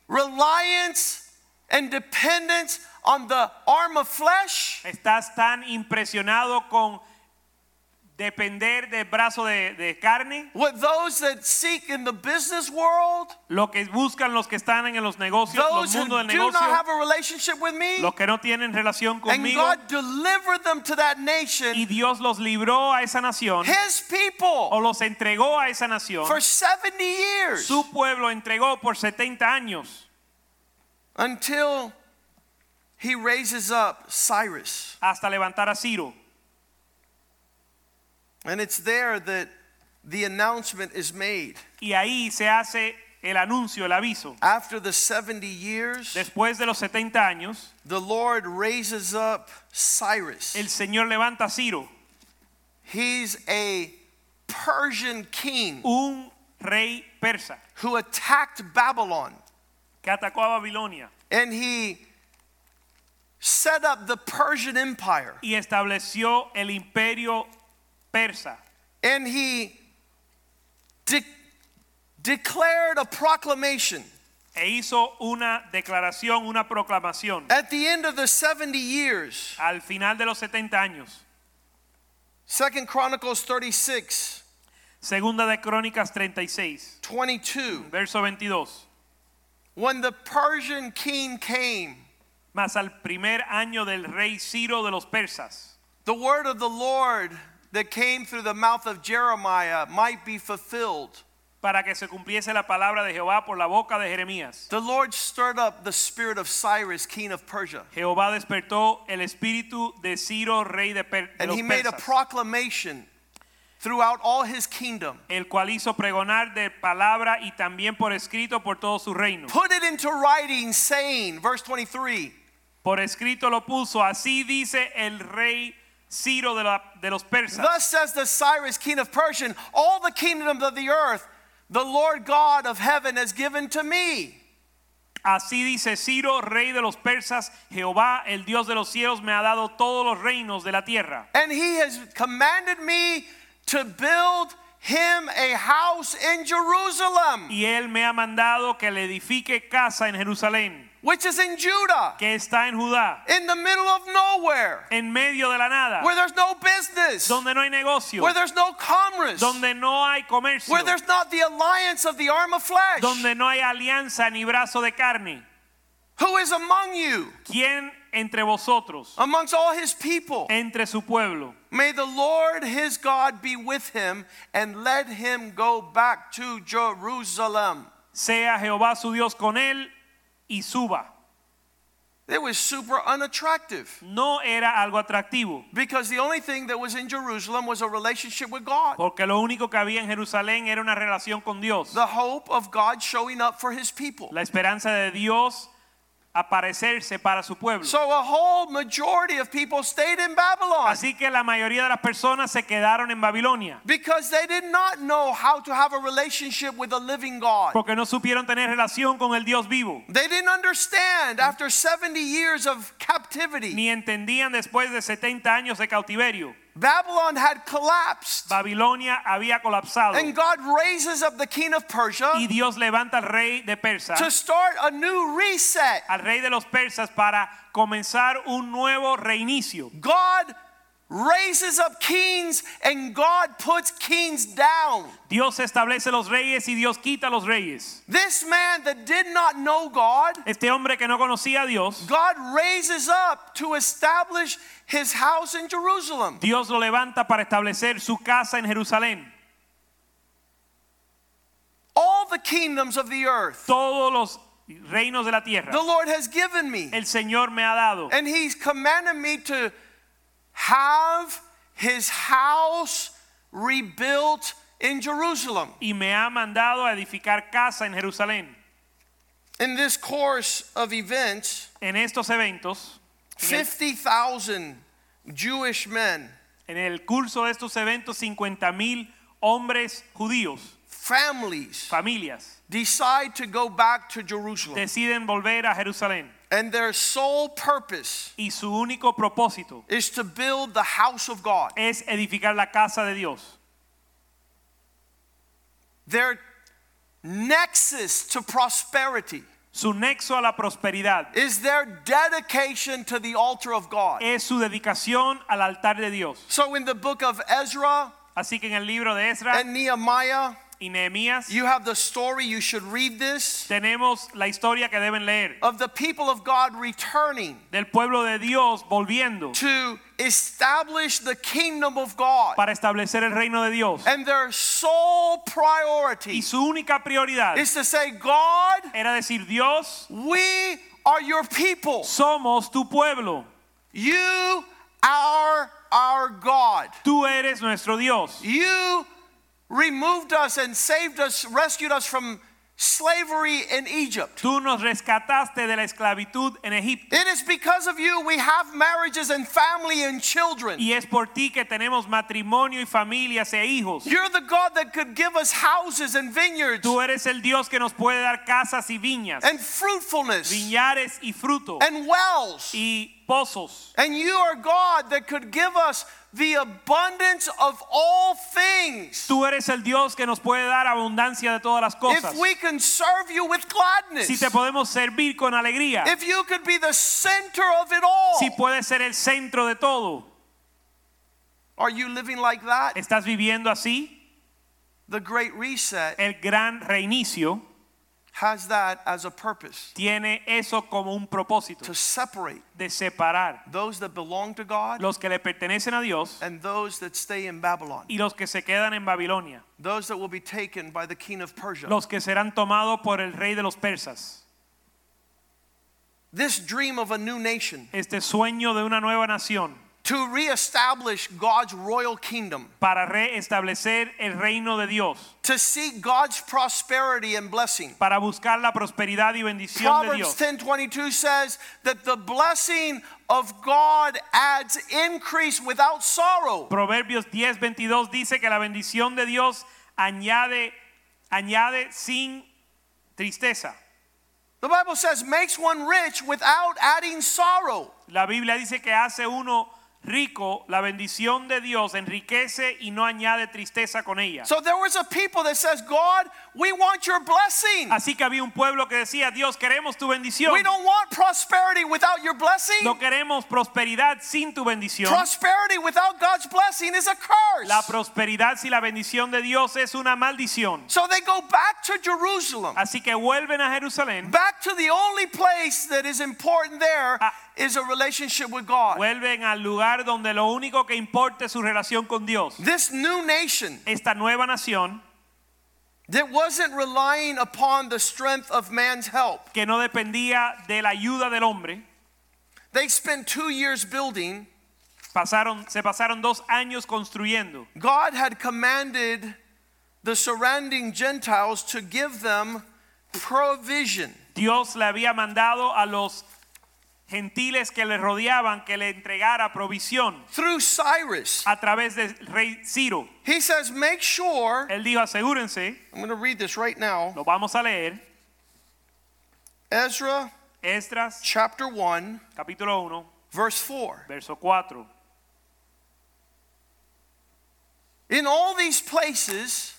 A: reliance and dependence on the arm of flesh.
B: Estás tan impresionado con depender del brazo de, de carne.
A: What those that seek in the business world,
B: Lo que buscan los que están en los negocios, los
A: those who
B: mundos del
A: do not have a relationship with me,
B: los que no tienen relación
A: and. God delivered them to that
B: Y
A: nation,
B: Dios los libró a esa nación
A: His
B: o
A: people,
B: los entregó a esa nación.
A: for 70 years
B: Su pueblo entregó por 70 años
A: until He raises up Cyrus.
B: hasta levantar a Ciro.
A: And it's there that the announcement is made.
B: Y ahí se hace el anuncio, el aviso.
A: After the 70 years,
B: Después de los 70 años,
A: the Lord raises up Cyrus.
B: el Señor levanta a Ciro,
A: He's a Persian king
B: un rey persa
A: who attacked Babylon
B: que atacó a Babilonia
A: and he set up the Persian Empire
B: y estableció el imperio persa
A: and he de- declared a proclamation
B: e hizo una declaración, una proclamación
A: at the end of the 70 years.
B: al final de los 70 años.
A: Second Chronicles 36,
B: Segunda de Crónicas 36,
A: 22.
B: verso 22.
A: When the Persian king came,
B: Mas al primer año del rey Ciro de los persas,
A: the word of the Lord that came through the mouth of Jeremiah might be fulfilled.
B: para que se cumpliese la palabra de Jehová por la boca de Jeremías.
A: The Lord stirred up the spirit of Cyrus, king of Persia,
B: Jehová despertó el espíritu de Ciro, rey de, per- de
A: and he made a proclamation throughout all his kingdom.
B: el cual hizo pregonar de palabra y también por escrito por todo su reino.
A: Put it into writing, saying, verse 23,
B: Por escrito lo puso, así dice el rey Ciro de, la- de los persas.
A: Thus says the Cyrus, king of Persia, all the kingdoms of the earth, the Lord God of heaven has given to me.
B: Así dice Ciro, rey de los persas, Jehová, el Dios de los cielos, me ha dado todos los reinos de la tierra.
A: And he has commanded me to build him a house in Jerusalem,
B: Y él me ha mandado que le edifique casa en Jerusalén,
A: which is in Judah,
B: que está en Judá,
A: in the middle of nowhere,
B: en medio de la nada,
A: where there's no business,
B: donde no hay negocio,
A: where there's no commerce,
B: donde no hay comercio,
A: where there's not the alliance of the arm of flesh.
B: donde no hay alianza ni brazo de carne.
A: Who is among you,
B: ¿Quién entre vosotros,
A: amongst all his people?
B: entre su pueblo?
A: May the Lord his God be with him and let him go back to Jerusalem.
B: Sea Jehová su Dios con él y suba.
A: It was super unattractive
B: No era algo atractivo,
A: because the only thing that was in Jerusalem was a relationship with God.
B: porque lo único que había en Jerusalén era una relación con Dios.
A: The hope of God showing up for his people.
B: La esperanza de Dios aparecerse para su pueblo.
A: So a whole majority of people stayed in Babylon
B: Así que la mayoría de las personas se quedaron en Babilonia
A: because they did not know how to have a relationship with a living God.
B: porque no supieron tener relación con el Dios vivo,
A: They didn't understand after 70 years of captivity.
B: ni entendían después de 70 años de cautiverio.
A: Babylon had collapsed.
B: Babilonia había colapsado
A: And God raises up the king of Persia
B: y Dios levanta al rey de Persa,
A: to start a new reset.
B: al rey de los persas para comenzar un nuevo reinicio.
A: God raises up kings and God puts kings down.
B: Dios establece los reyes y Dios quita los reyes.
A: This man that did not know God,
B: Este hombre que no conocía a Dios,
A: God raises up to establish his house in Jerusalem.
B: Dios lo levanta para establecer su casa en Jerusalén.
A: All the kingdoms of the earth
B: Todos los reinos de la tierra
A: the Lord has given me.
B: el Señor me ha dado.
A: And he's commanded me to have his house rebuilt in Jerusalem.
B: y me ha mandado a edificar casa en Jerusalén.
A: In this course of events,
B: En estos eventos,
A: 50,000 Jewish men,
B: en el curso de estos eventos, 50 mil hombres judíos,
A: families,
B: familias,
A: decide to go back to Jerusalem.
B: deciden volver a Jerusalén.
A: And their sole purpose
B: Y su único propósito
A: is to build the house of God.
B: es edificar la casa de Dios.
A: Their nexus to prosperity
B: Su nexo a la prosperidad
A: is their dedication to the altar of God.
B: es su dedicación al altar de Dios.
A: So in the book of Ezra
B: Así que en el libro de Ezra
A: and Nehemiah,
B: y Nehemías
A: you have the story, you should read this,
B: tenemos la historia que deben leer
A: of the people of God returning
B: del pueblo de Dios volviendo
A: to establish the kingdom of God.
B: para establecer el reino de Dios.
A: And their sole priority
B: Y su única prioridad
A: is to say, God,
B: era decir, Dios,
A: we are your people.
B: somos tu pueblo.
A: You are our God.
B: Tú eres nuestro Dios.
A: You removed us and saved us, rescued us from slavery in Egypt.
B: Tú nos rescataste de la esclavitud en Egipto.
A: It is because of you we have marriages and family and children.
B: Y es por ti que tenemos matrimonio y familias e hijos.
A: You're the God that could give us houses and vineyards
B: Tú eres el Dios que nos puede dar casas y viñas,
A: and fruitfulness
B: viñares y fruto
A: and wells.
B: y pozos.
A: And you are God that could give us the abundance of all things.
B: Tú eres el Dios que nos puede dar abundancia de todas las cosas.
A: If we can serve you with gladness.
B: Si te podemos servir con alegría.
A: If you could be the center of it all.
B: Si puedes ser el centro de todo.
A: Are you living like that?
B: ¿Estás viviendo así?
A: The Great Reset
B: El gran reinicio
A: has that as a purpose
B: tiene eso como un propósito
A: to separate
B: de separar
A: those that belong to God
B: los que le pertenecen a Dios
A: and those that stay in Babylon,
B: y los que se quedan en Babilonia,
A: those that will be taken by the king of Persia.
B: los que serán tomados por el rey de los persas.
A: This dream of a new nation
B: Este sueño de una nueva nación
A: to reestablish God's royal kingdom,
B: para reestablecer el reino de Dios,
A: to seek God's prosperity and blessing.
B: para buscar la prosperidad y bendición de
A: Proverbs
B: Dios.
A: 10:22 says that the blessing of God adds increase without sorrow.
B: Proverbios 10:22 dice que la bendición de Dios añade añade sin tristeza.
A: The Bible says, makes one rich without adding sorrow.
B: La Biblia dice que hace uno rico, la bendición de Dios enriquece y no añade tristeza con ella.
A: So there was a people that says, God, we want your blessing.
B: Así que había un pueblo que decía, Dios, queremos tu bendición.
A: We don't want prosperity without your blessing.
B: No queremos prosperidad sin tu bendición.
A: Prosperity without God's blessing is a curse.
B: La prosperidad sin la bendición de Dios es una maldición.
A: So they go back to Jerusalem.
B: Así que vuelven a Jerusalén,
A: Back to the only place that is important there
B: Ah.
A: is a relationship with God.
B: vuelven al lugar donde lo único que importa es su relación con Dios.
A: This new nation
B: Esta nueva nación
A: that wasn't relying upon the strength of man's help.
B: que no dependía de la ayuda del hombre,
A: They spent two years building.
B: pasaron, se pasaron dos años construyendo.
A: God had commanded the surrounding Gentiles to give them provision.
B: Dios le había mandado a los gentiles que le rodeaban que le entregara provisión
A: Through Cyrus,
B: a través del rey Ciro.
A: he says, Make sure,
B: Él dijo, asegúrense,
A: I'm going to read this right now.
B: lo vamos a leer,
A: Ezra
B: Esdras
A: chapter 1,
B: capítulo 1,
A: verse 4.
B: verso 4.
A: In all these places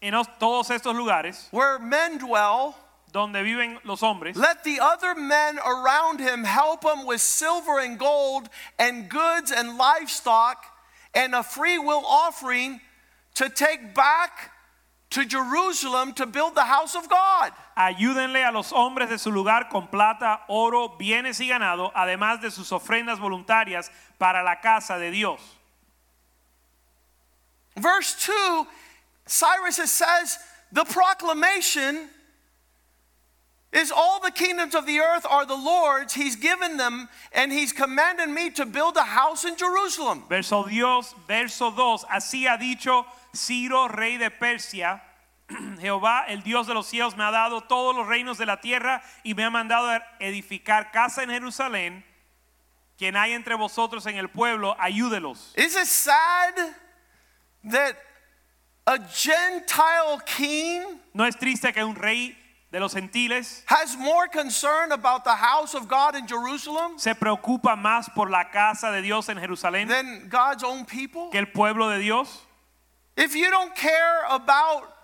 B: En os- todos estos lugares
A: where men dwell,
B: donde viven los hombres,
A: let the other men around him help him with silver and gold and goods and livestock and a free will offering to take back to Jerusalem to build the house of God.
B: ayúdenle a los hombres de su lugar con plata, oro, bienes y ganado, además de sus ofrendas voluntarias para la casa de Dios.
A: Verse 2, Cyrus says, the proclamation is all the kingdoms of the earth are the Lord's. He's given them, and He's commanded me to build a house in Jerusalem.
B: Verso Dios, verso 2, así ha dicho Ciro, rey de Persia, [CLEARS THROAT] Jehová, el Dios de los cielos, me ha dado todos los reinos de la tierra y me ha mandado a edificar casa en Jerusalén. Quien hay entre vosotros en el pueblo, ayúdelos.
A: Is it sad that a Gentile king
B: ¿No es triste que un rey de los gentiles
A: has more concern about the house of God in Jerusalem
B: se preocupa más por la casa de Dios en Jerusalén
A: than God's own people?
B: que el pueblo de Dios?
A: If you don't care about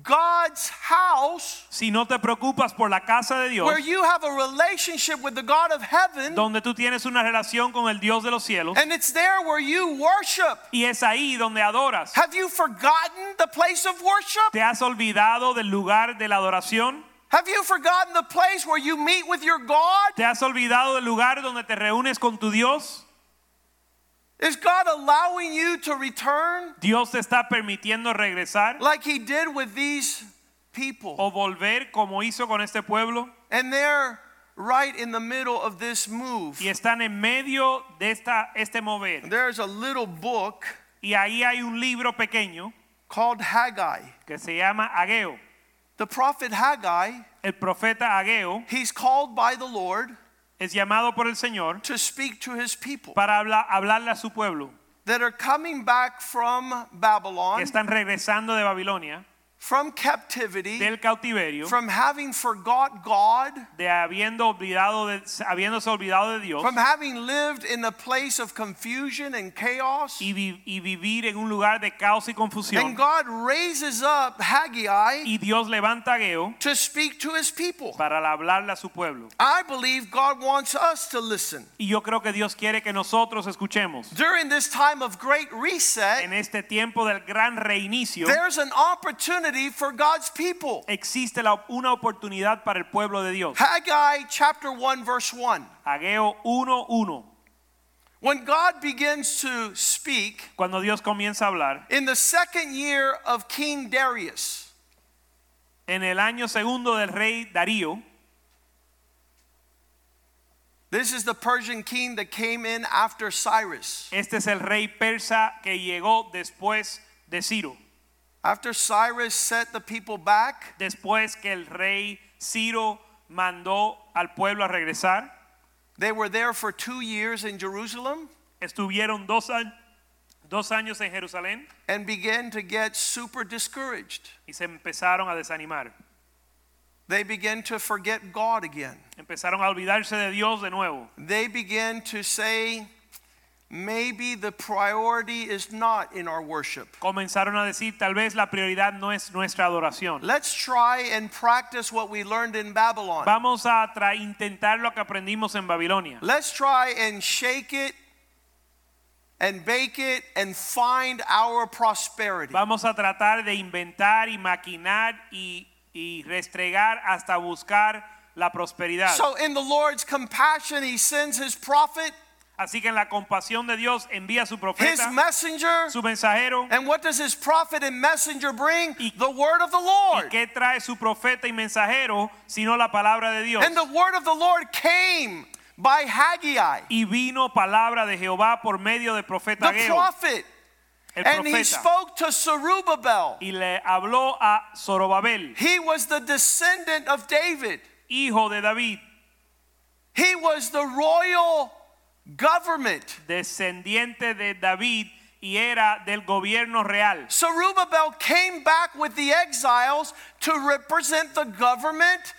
A: God's house,
B: Si no te preocupas por la casa de Dios,
A: where you have a relationship with the God of heaven,
B: donde tú tienes una relación con el Dios de los cielos,
A: and it's there where you worship.
B: y es ahí donde adoras.
A: Have you forgotten the place of worship?
B: ¿Te has olvidado del lugar de la adoración?
A: Have you forgotten the place where you meet with your God?
B: ¿Te has olvidado del lugar donde te reúnes con tu Dios?
A: Is God allowing you to return
B: Dios te está permitiendo regresar
A: like He did with these people?
B: o volver como hizo con este pueblo
A: And they're right in the middle of this move.
B: y están en medio de esta, este mover.
A: There's a little book
B: Y ahí hay un libro pequeño
A: called Haggai.
B: que se llama Ageo.
A: The prophet Haggai,
B: El profeta Ageo
A: he's called by the Lord
B: es llamado por el Señor
A: to speak to his people
B: para hablar, hablarle a su pueblo
A: that are coming back from
B: que
A: Babylon,
B: están regresando de Babilonia,
A: from captivity,
B: del cautiverio,
A: from having forgot God,
B: de habiendo olvidado de, habiéndose olvidado de Dios
A: from having lived in a place of confusion and chaos.
B: y, vi- y vivir en un lugar de caos y confusión. And.
A: God raises up Haggai
B: Y Dios levanta a Ageo
A: to speak to his people.
B: para hablarle a su pueblo.
A: I believe God wants us to listen.
B: Y yo creo que Dios quiere que nosotros escuchemos.
A: During this time of great reset,
B: En este tiempo del gran reinicio
A: there's an opportunity for God's people.
B: existe la- una oportunidad para el pueblo de Dios.
A: Haggai chapter 1, verse 1.
B: Ageo 1:1.
A: When God begins to speak
B: Cuando Dios comienza a hablar,
A: in the second year of King Darius,
B: en el año segundo del rey Darío,
A: this is the Persian king that came in after Cyrus.
B: este es el rey persa que llegó después de Ciro.
A: After Cyrus set the people back,
B: Después que el rey Ciro mandó al pueblo a regresar,
A: they were there for two years in Jerusalem
B: estuvieron dos, dos años en Jerusalén
A: and began to get super discouraged.
B: y se empezaron a desanimar.
A: They began to forget God again.
B: Empezaron a olvidarse de Dios de nuevo.
A: They began to say, maybe the priority is not in our worship.
B: Comenzaron a decir, tal vez la prioridad no es nuestra adoración.
A: Let's try and practice what we learned in Babylon.
B: Vamos a intentar lo que aprendimos en Babilonia.
A: Let's try and shake it and bake it and find our prosperity.
B: Vamos a tratar de inventar y maquinar y, y restregar hasta buscar la prosperidad.
A: So, in the Lord's compassion, He sends His prophet,
B: Así que en la compasión de Dios envía a su
A: His
B: profeta,
A: messenger.
B: su mensajero.
A: And what does His prophet and messenger bring?
B: Y-
A: The word of the
B: ¿Y
A: Lord.
B: qué trae su profeta y mensajero sino la palabra de Dios?
A: And the word of the Lord came by Haggai,
B: Y vino palabra de Jehová por medio del profeta
A: the prophet.
B: el
A: And he spoke to Zerubbabel.
B: Y le habló a Zorobabel,
A: He was the descendant of David.
B: hijo de David,
A: He was the royal government.
B: descendiente de David y era del gobierno real.
A: Zerubbabel came back with the exiles to represent the government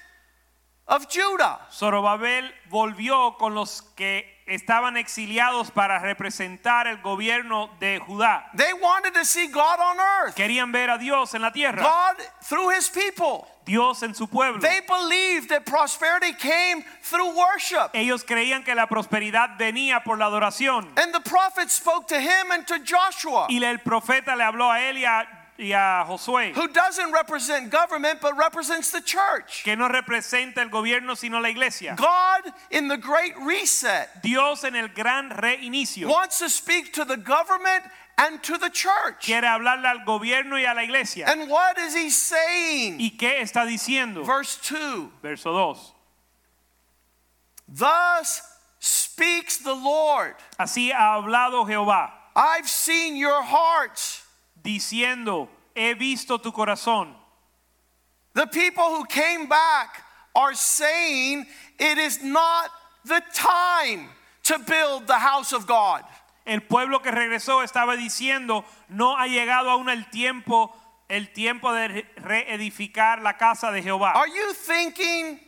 A: of Judah.
B: Zorobabel volvió con los que estaban exiliados para representar el gobierno de Judá.
A: They wanted to see God on earth,
B: Querían ver a Dios en la tierra,
A: God through his people.
B: Dios en su pueblo.
A: They believed that prosperity came through worship.
B: Ellos creían que la prosperidad venía por la adoración.
A: And the prophet spoke to him and to Joshua,
B: Y el profeta le habló a él y a, y a Josué,
A: who doesn't represent government but represents the church.
B: que no representa el gobierno sino la iglesia.
A: God in the great reset
B: Dios en el gran reinicio
A: wants to speak to the government and to the church.
B: quiere hablarle al gobierno y a la iglesia.
A: And what is he saying?
B: ¿Y qué está diciendo?
A: Verse 2
B: Verso 2.
A: Thus speaks the Lord.
B: Así ha hablado Jehová,
A: I've seen your hearts.
B: Diciendo, he visto tu corazón.
A: The people who came back are saying it is not the time to build the house of God.
B: El pueblo que regresó estaba diciendo, no ha llegado aún el tiempo, el tiempo de reedificar la casa de Jehová.
A: Are you thinking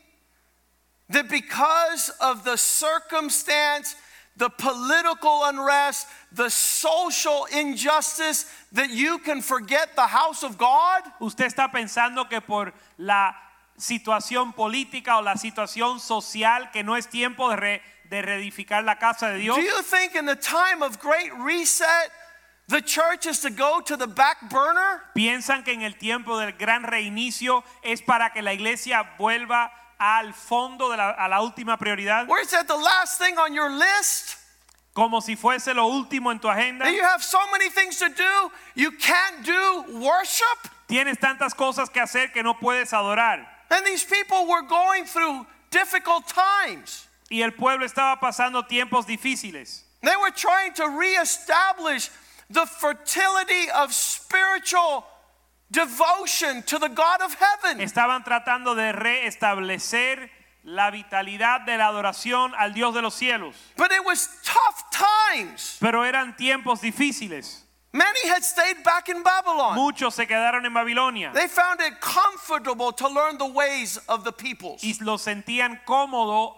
A: that because of the circumstance, the political unrest, the social injustice, that you can forget the house of God?
B: ¿Usted está pensando que por la situación política o la situación social que no es tiempo de, re- de reedificar la casa de Dios?
A: Do you think in the time of great reset, the church is to go to the back burner?
B: ¿Piensan que en el tiempo del gran reinicio es para que la iglesia vuelva al fondo de la, a la última prioridad?
A: Where that the last thing on your list?
B: Como si fuese lo último en tu agenda.
A: You have so many things to do, you can't do worship?
B: Tienes tantas cosas que hacer que no puedes adorar.
A: And these people were going through difficult times.
B: Y el pueblo estaba pasando tiempos difíciles.
A: They were trying to reestablish the fertility of spiritual devotion to the God of heaven.
B: Estaban tratando de reestablecer la vitalidad de la adoración al Dios de los cielos.
A: But it was tough times.
B: Pero eran tiempos difíciles.
A: Many had stayed back in Babylon.
B: Muchos se quedaron en Babilonia
A: They found it comfortable to learn the ways of the peoples.
B: y lo sentían cómodo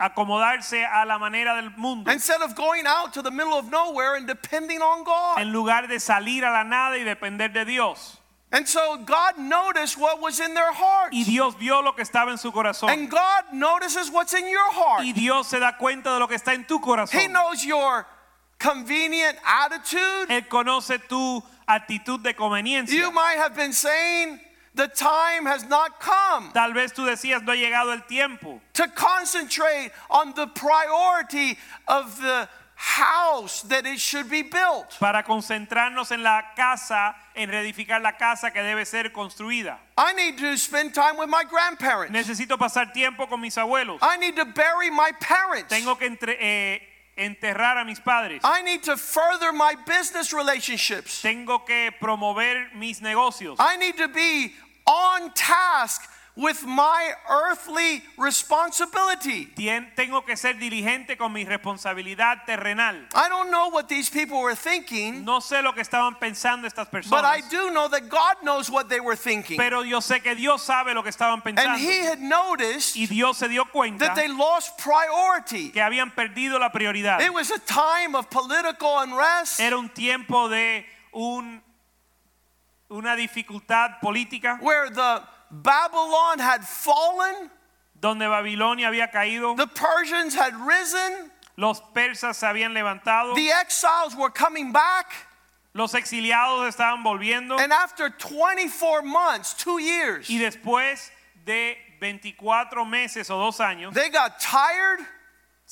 B: acomodarse a la manera del mundo.
A: Instead of going out to the middle of nowhere and depending on God.
B: En lugar de salir a la nada y depender de Dios.
A: And so God noticed what was in their hearts.
B: Y Dios vio lo que estaba en su corazón.
A: And God notices what's in your heart.
B: Y Dios se da cuenta de lo que está en tu corazón.
A: He knows your convenient attitude.
B: Él conoce tu actitud de conveniencia.
A: You might have been saying, the time has not come
B: Tal vez tú decías no ha llegado el tiempo
A: to concentrate on the priority of the house that it should be built.
B: para concentrarnos en la casa, en reedificar la casa que debe ser construida.
A: I need to spend time with my grandparents.
B: Necesito pasar tiempo con mis abuelos.
A: I need to bury my parents.
B: Tengo que entre- eh, enterrar a mis padres.
A: I need to further my business relationships.
B: Tengo que promover mis negocios.
A: I need to be on task with my earthly responsibility.
B: Tengo que ser diligente con mi responsabilidad terrenal.
A: I don't know what these people were thinking,
B: No sé lo que estaban pensando estas personas.
A: but I do know that God knows what they were thinking.
B: pero yo sé que Dios sabe lo que estaban pensando.
A: And he had noticed
B: Y Dios se dio cuenta
A: that they lost priority.
B: que habían perdido la prioridad.
A: It was a time of political unrest.
B: Era un tiempo de un, una dificultad política
A: where the Babylon had fallen,
B: donde Babilonia había caído,
A: the Persians had risen,
B: los persas se habían levantado,
A: the exiles were coming back,
B: los exiliados estaban volviendo.
A: And after 24 months, two years,
B: y después de 24 meses o dos años
A: they got tired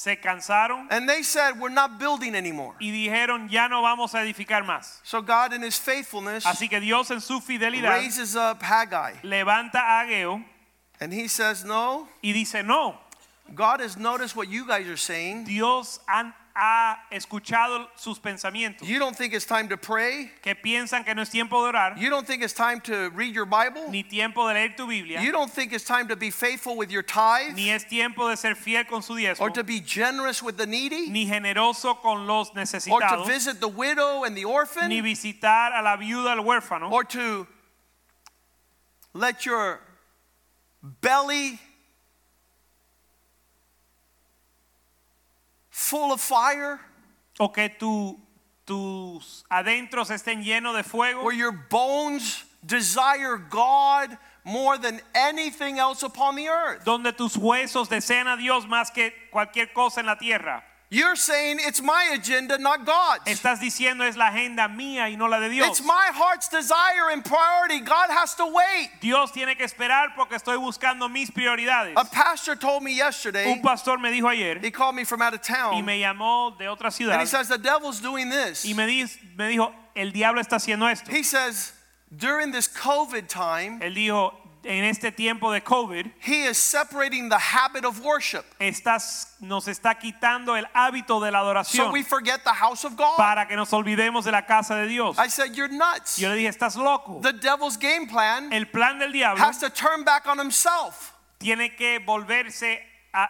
B: se cansaron
A: and they said, We're not building anymore.
B: y dijeron ya no vamos a edificar más.
A: So God, in His faithfulness,
B: Así que Dios en su fidelidad
A: raises up Haggai
B: levanta a Ageo
A: and he says, No,
B: y dice, no,
A: God has noticed what you guys are saying.
B: Dios han- ha escuchado sus pensamientos,
A: You don't think it's time to pray,
B: que piensan que no es tiempo de orar,
A: you don't think it's time to read your Bible,
B: ni tiempo de leer tu Biblia,
A: you don't think it's time to be faithful with your tithe?
B: Ni es tiempo de ser fiel con su diezmo,
A: or to be generous with the needy.
B: ni generoso con los necesitados.
A: or to visit the widow and the orphan,
B: ni visitar a la viuda al huérfano,
A: or to let your belly full of fire,
B: o que tu- tus adentros estén llenos de fuego,
A: where your bones desire God more than anything else upon the earth.
B: donde tus huesos desean a Dios más que cualquier cosa en la tierra.
A: You're saying it's my agenda, not God's.
B: Estás diciendo es la agenda mía y no la de Dios.
A: It's my heart's desire and priority. God has to wait.
B: Dios tiene que esperar porque estoy buscando mis prioridades.
A: A pastor told me yesterday,
B: Un pastor me dijo ayer
A: he called me from out of town.
B: y me llamó de otra ciudad.
A: and he says, The devil's doing this.
B: y me, me dijo, el diablo está haciendo esto.
A: He says, during this COVID time,
B: Él dijo, en este tiempo de COVID,
A: he is separating the habit of worship.
B: estás, nos está quitando el hábito de la adoración.
A: So we forget the house of God.
B: para que nos olvidemos de la casa de Dios.
A: I said, You're nuts.
B: Yo le dije, estás loco.
A: The devil's game plan
B: El plan del diablo
A: has to turn back on himself.
B: tiene que volverse a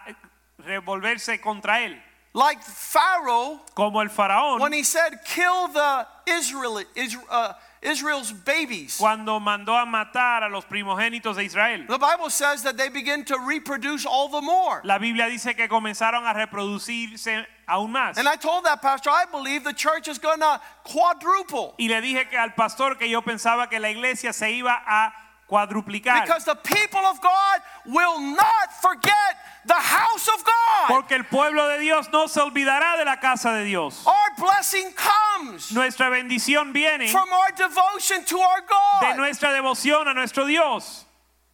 B: revolverse contra él,
A: Like Pharaoh,
B: como el faraón
A: when he said, Kill the Israel, Isra- uh, Israel's babies.
B: cuando mandó a matar a los primogénitos de Israel.
A: The Bible says that they begin to reproduce all the more.
B: La Biblia dice que comenzaron a reproducirse aún más.
A: And I told that pastor, I believe the church is going to quadruple.
B: Y le dije que al pastor que yo pensaba que la iglesia se iba a cuadruplicar.
A: Because the people of God will not forget the house of God.
B: Porque el pueblo de Dios no se olvidará de la casa de Dios.
A: Our blessing comes
B: Nuestra bendición viene
A: from our devotion to our God.
B: de nuestra devoción a nuestro Dios.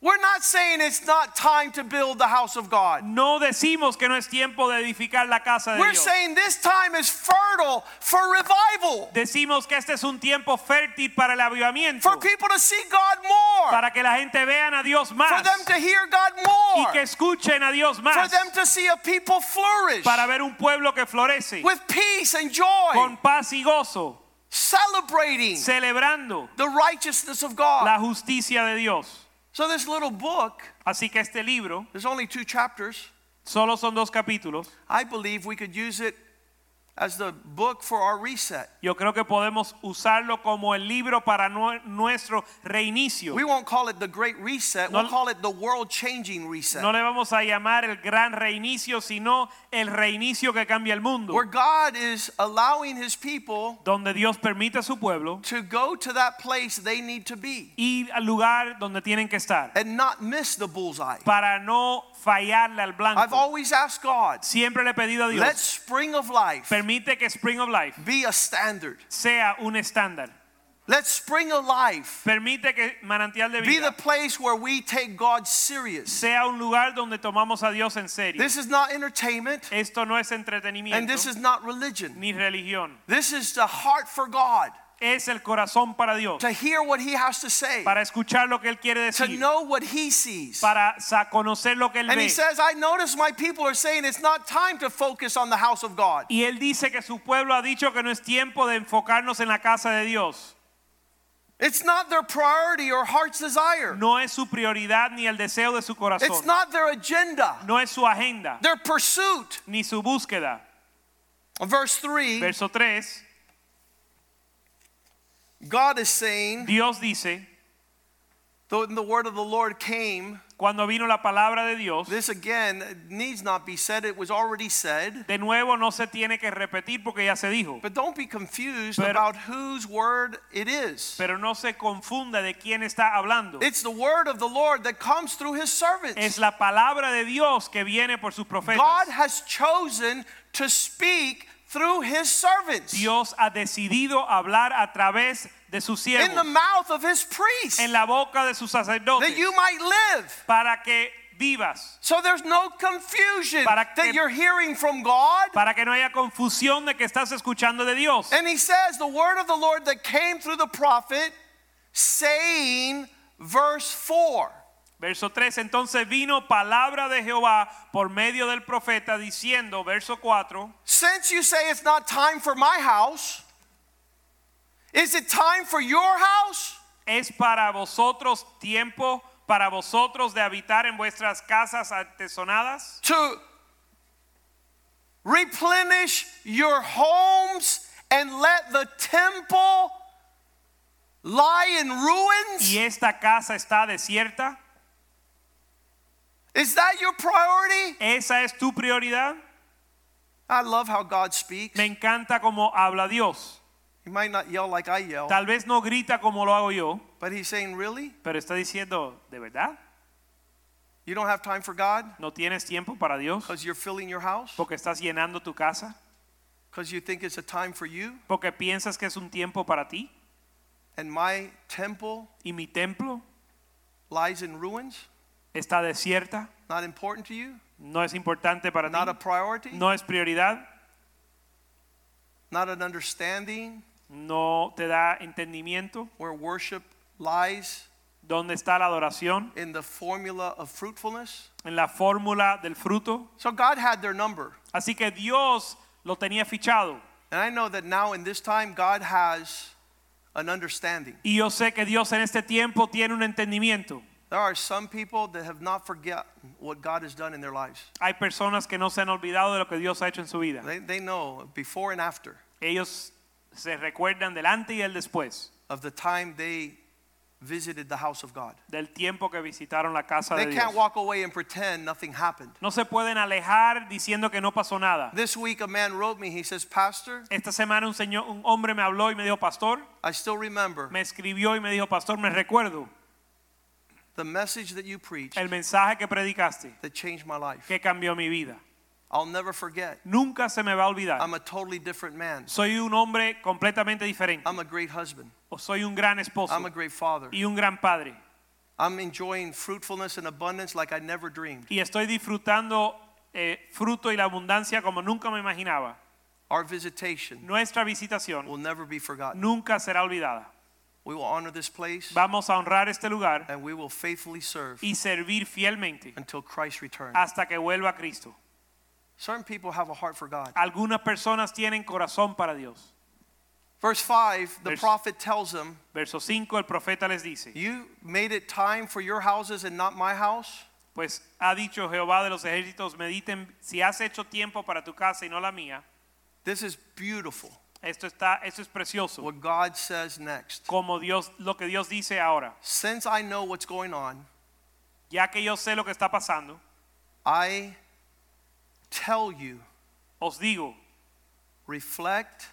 A: We're not saying it's not time to build the house of God.
B: No decimos que no es tiempo de edificar la casa de
A: We're
B: Dios.
A: saying this time is fertile for revival,
B: Decimos que este es un tiempo fértil para el avivamiento,
A: for people to see God more,
B: para que la gente vean a Dios más.
A: for them to hear God more.
B: y que escuchen a Dios más.
A: for them to see a people flourish
B: para ver un pueblo que florece
A: with peace and joy,
B: con paz y gozo,
A: celebrating
B: celebrando
A: the righteousness of God.
B: la justicia de Dios.
A: So, this little book,
B: Así que este libro
A: there's only two chapters.
B: solo son dos capítulos.
A: I believe we could use it as the book for our reset.
B: Yo creo que podemos usarlo como el libro para nue- nuestro reinicio.
A: We won't call it the great reset,
B: No-
A: we'll call it the world changing reset.
B: No le vamos a llamar el gran reinicio, sino el reinicio que cambia el mundo.
A: Where God is allowing his people
B: Donde Dios permite a su pueblo
A: to go to that place they need to be
B: ir al lugar donde tienen que estar
A: and not miss the bullseye.
B: para no fallarle al blanco.
A: I've always asked God,
B: Siempre le he pedido a Dios.
A: let spring of life
B: permite que Spring of Life
A: be a standard.
B: sea un estándar.
A: Let spring of life
B: Permite que Manantial de
A: be the place where we take God serious.
B: sea un lugar donde tomamos a Dios en serio.
A: This is not entertainment
B: Esto no es
A: and this is not religion.
B: ni religión.
A: This is the heart for God
B: Es el corazón para Dios,
A: to hear what he has to say,
B: para escuchar lo que Él quiere
A: to know what he sees.
B: para conocer lo que Él
A: And he says, I notice my people are saying it's not time to focus on the house of God.
B: Y Él dice que su pueblo ha dicho que no es tiempo de enfocarnos en la casa de Dios.
A: It's not their priority or heart's desire.
B: No es su prioridad ni el deseo de su corazón.
A: It's not their agenda,
B: No es su agenda
A: their pursuit.
B: ni su búsqueda.
A: Verse 3
B: Verso 3.
A: God is saying,
B: Dios dice,
A: though the word of the Lord came,
B: cuando vino la palabra de Dios,
A: this again needs not be said, it was already said.
B: de nuevo no se tiene que repetir porque ya se dijo.
A: But don't be confused
B: Pero-
A: about whose word it is.
B: Pero no se confunda de quién está hablando.
A: It's the word of the Lord that comes through his servants.
B: Es la palabra de Dios que viene por sus profetas.
A: God has chosen to speak through his servants
B: Dios ha decidido hablar a través de sus siervos.
A: in the mouth of his priests
B: en la boca de sus sacerdotes,
A: that you might live.
B: para que vivas,
A: So there's no confusion
B: Para
A: that
B: que-
A: you're hearing from God.
B: para que no haya confusión de que estás escuchando de Dios.
A: And he says, the word of the Lord that came through the prophet, saying, verse 4.
B: Verso 3, entonces vino palabra de Jehová por medio del profeta diciendo, verso 4,
A: Since you say it's not time for my house, is it time for your house?
B: es para vosotros tiempo para vosotros de habitar en vuestras casas artesonadas,
A: To replenish your homes and let the temple lie in ruins?
B: y esta casa está desierta.
A: Is that your priority?
B: ¿Esa es tu prioridad?
A: I love how God speaks.
B: Me encanta como habla Dios.
A: He might not yell like I yell,
B: Tal vez no grita como lo hago yo,
A: but he's saying, Really?
B: pero está diciendo, ¿de verdad?
A: You don't have time for God
B: ¿No tienes tiempo para Dios?
A: because you're filling your house?
B: Porque estás llenando tu casa,
A: Because you think it's a time for you?
B: porque piensas que es un tiempo para ti
A: And my temple
B: y mi templo
A: lies in ruins?
B: Está desierta,
A: Not important to you?
B: no es importante para
A: Not a
B: ti,
A: priority?
B: no es prioridad,
A: Not an understanding
B: no te da entendimiento.
A: where worship lies
B: ¿Dónde está la adoración?
A: in the formula of fruitfulness?
B: En la fórmula del fruto.
A: So God had their number.
B: Así que Dios lo tenía fichado.
A: And I know that now in this time, God has an understanding.
B: Y yo sé que Dios en este tiempo tiene un entendimiento.
A: There are some people that have not forgotten what God has done in their lives.
B: Hay personas que no se han olvidado de lo que Dios ha hecho en su vida.
A: They, they know before and after
B: Ellos se recuerdan del antes y el después,
A: of the time they visited the house of God.
B: del tiempo que visitaron la casa
A: They
B: de
A: can't walk away and pretend nothing happened.
B: No se pueden alejar diciendo que no pasó nada.
A: This week, a man wrote me. He says, Pastor,
B: Esta semana un señor, un hombre me habló y me dijo, pastor,
A: I still remember
B: me escribió y me dijo, pastor, me recuerdo
A: the message that you preached
B: el mensaje que predicaste
A: that changed my life.
B: que cambió mi vida.
A: I'll never forget.
B: Nunca se me va a olvidar.
A: I'm a totally different man.
B: Soy un hombre completamente diferente.
A: I'm a great husband.
B: O soy un gran esposo
A: I'm a great father.
B: y un gran padre.
A: I'm enjoying fruitfulness and abundance like I never dreamed.
B: Y estoy disfrutando eh, fruto y la abundancia como nunca me imaginaba.
A: Our visitation
B: Nuestra visitación
A: will never be forgotten.
B: nunca será olvidada.
A: We will honor this place
B: Vamos a honrar este lugar
A: and we will faithfully serve
B: y servir fielmente
A: until Christ returns.
B: hasta que vuelva Cristo.
A: Certain people have a heart for God.
B: Algunas personas tienen corazón para Dios.
A: Verse 5, the
B: Vers-
A: prophet tells them,
B: Verso 5, el profeta les dice,
A: You made it time for your houses and not my house?
B: pues ha dicho Jehová de los ejércitos, mediten, si has hecho tiempo para tu casa y no la mía,
A: This is beautiful.
B: Esto, está, esto es precioso.
A: What God says next.
B: Como Dios, lo que Dios dice ahora,
A: Since I know what's going on,
B: ya que yo sé lo que está pasando,
A: I tell you,
B: os digo,
A: reflect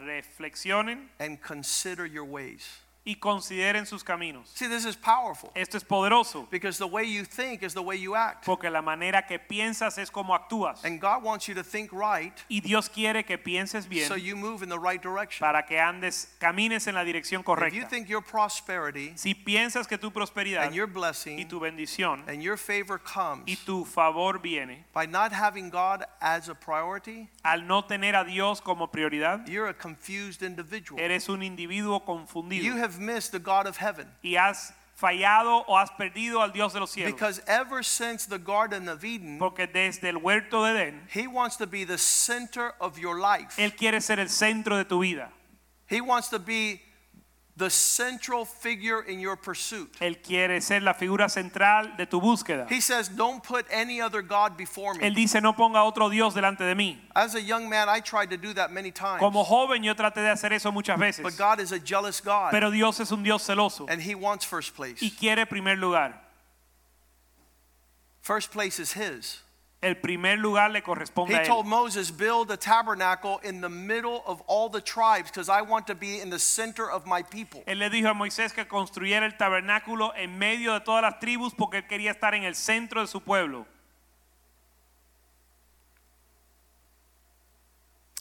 B: reflexionen
A: and consider your ways.
B: Y consideren sus caminos.
A: See, this is powerful
B: Esto es poderoso,
A: because the way you think is the way you act.
B: porque la manera que piensas es como actúas.
A: And God wants you to think right
B: Y Dios quiere que pienses bien
A: so you move in the right direction.
B: para que andes, camines en la dirección
A: If you
B: correcta.
A: think your prosperity
B: Si piensas que tu prosperidad
A: and your
B: y
A: blessing
B: tu bendición
A: and your favor
B: y
A: comes
B: tu favor viene
A: by not having God as a priority,
B: al no tener a Dios como prioridad,
A: you're a confused individual.
B: eres un individuo
A: You
B: confundido
A: have missed the God of heaven.
B: y has fallado o has perdido al Dios de los cielos.
A: Because ever since the Garden of Eden,
B: Porque desde el huerto de Edén,
A: He wants to be the center of your life.
B: Él quiere ser el centro de tu vida.
A: He wants to be the central figure in your pursuit.
B: Él quiere ser la figura central de tu búsqueda.
A: He says, Don't put any other God before
B: Él
A: me.
B: dice, no ponga otro Dios delante de mí.
A: As a young man, I tried to do that many times.
B: Como joven yo traté de hacer eso muchas
A: But. God is a jealous God,
B: Pero Dios es un Dios celoso
A: and He wants first place.
B: y quiere primer lugar.
A: First place is His.
B: El primer lugar le corresponde
A: He
B: a
A: told
B: él.
A: Moses, Build a tabernacle in the middle of all the tribes because I want to be in the center of my people.
B: Él le dijo a Moisés que construyera el tabernáculo en medio de todas las tribus porque él quería estar en el centro de su pueblo.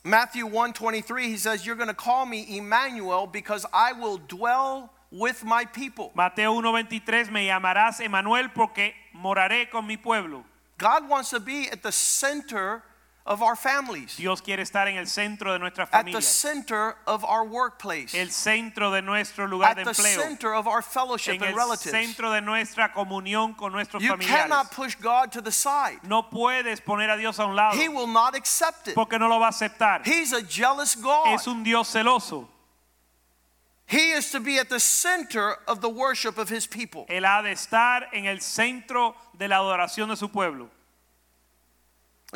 A: Matthew 1:23 he says you're going to call me Emmanuel because I will dwell with my people.
B: Mateo 1:23 me llamarás Emanuel porque moraré con mi pueblo.
A: God wants to be at the center of our families,
B: Dios quiere estar en el centro de nuestras
A: at the center of our workplace,
B: el centro de nuestro lugar
A: at
B: de
A: the center of our fellowship
B: en
A: and
B: el centro de nuestra comunión con nuestros
A: You
B: familiares.
A: cannot push God to the side.
B: No puedes poner a Dios a un lado
A: He will not accept it.
B: porque no lo va a aceptar.
A: He's a jealous God.
B: Es un Dios celoso.
A: He is to be at the center of the worship of his people.
B: Él ha de estar en el centro de la adoración de su pueblo.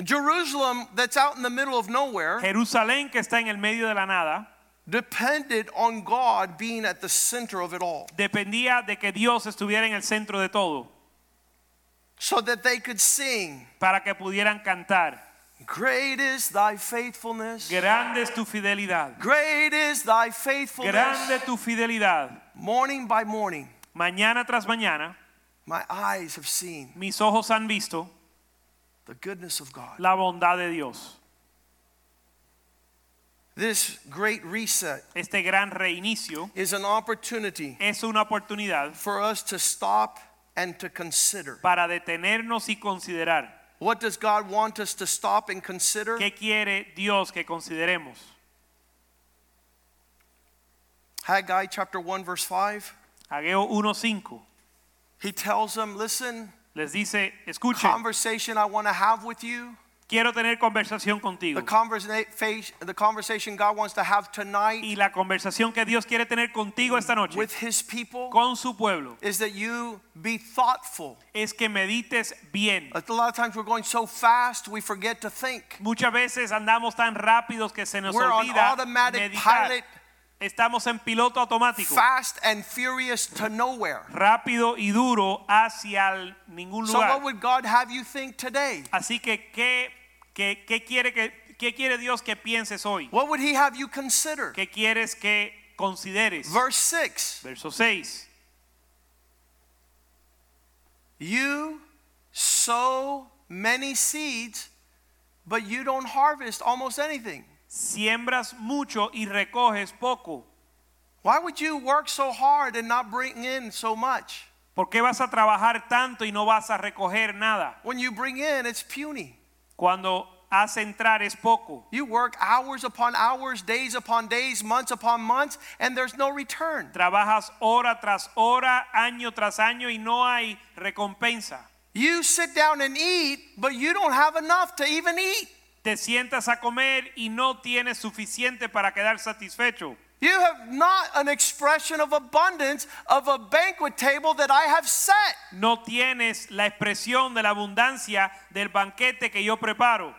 A: Jerusalem, that's out in the middle of nowhere,
B: Jerusalén que está en el medio de la nada
A: depended on God being at the center of it all
B: dependía de que Dios estuviera en el centro de todo
A: so that they could sing,
B: para que pudieran cantar.
A: Great is thy faithfulness.
B: Grande es tu fidelidad.
A: Great is thy faithfulness.
B: Grande tu fidelidad.
A: Morning by morning,
B: Mañana tras mañana,
A: my eyes have seen
B: mis ojos han visto
A: the goodness of God.
B: la bondad de Dios.
A: This great reset
B: Este gran reinicio
A: is an opportunity
B: es una oportunidad
A: for us to stop and to consider.
B: para detenernos y considerar
A: What does God want us to stop and consider?
B: qué quiere Dios que consideremos.
A: Haggai chapter 1 verse 5.
B: Ageo 1:5
A: He tells them, listen,
B: les dice, escuchen,
A: conversation I want to have with you,
B: quiero tener conversación
A: the,
B: contigo.
A: conversa- the conversation God wants to have tonight
B: Y la conversación que Dios quiere tener contigo esta noche
A: with his people
B: con su pueblo
A: is that you be thoughtful.
B: es que medites bien.
A: A lot of times we're going so fast we forget to think.
B: Muchas veces andamos tan rápidos que se nos
A: We're on
B: olvida
A: automatic
B: meditar.
A: pilot.
B: Estamos en piloto automático,
A: Fast and furious to nowhere.
B: rápido y duro hacia ningún
A: So
B: lugar.
A: what would God have you think today?
B: Así que ¿qué, qué, qué quiere que qué quiere Dios que pienses hoy?
A: What would he have you consider?
B: ¿Qué quieres que consideres?
A: Verse 6.
B: Verso 6.
A: You sow many seeds, but you don't harvest almost anything.
B: Siembras mucho y recoges poco.
A: Why would you work so hard and not bring in so much?
B: ¿Por qué vas a trabajar tanto y no vas a recoger nada?
A: When you bring in, it's puny.
B: Cuando hace entrar es poco.
A: You work hours upon hours, days upon days, months upon months, and there's no return.
B: Trabajas hora tras hora, año tras año y no hay recompensa.
A: You sit down and eat, but you don't have enough to even eat.
B: Te sientas a comer y no tienes suficiente para quedar satisfecho.
A: You have not an expression of abundance of a banquet table that I have set.
B: No tienes la expresión de la abundancia del banquete que yo preparo.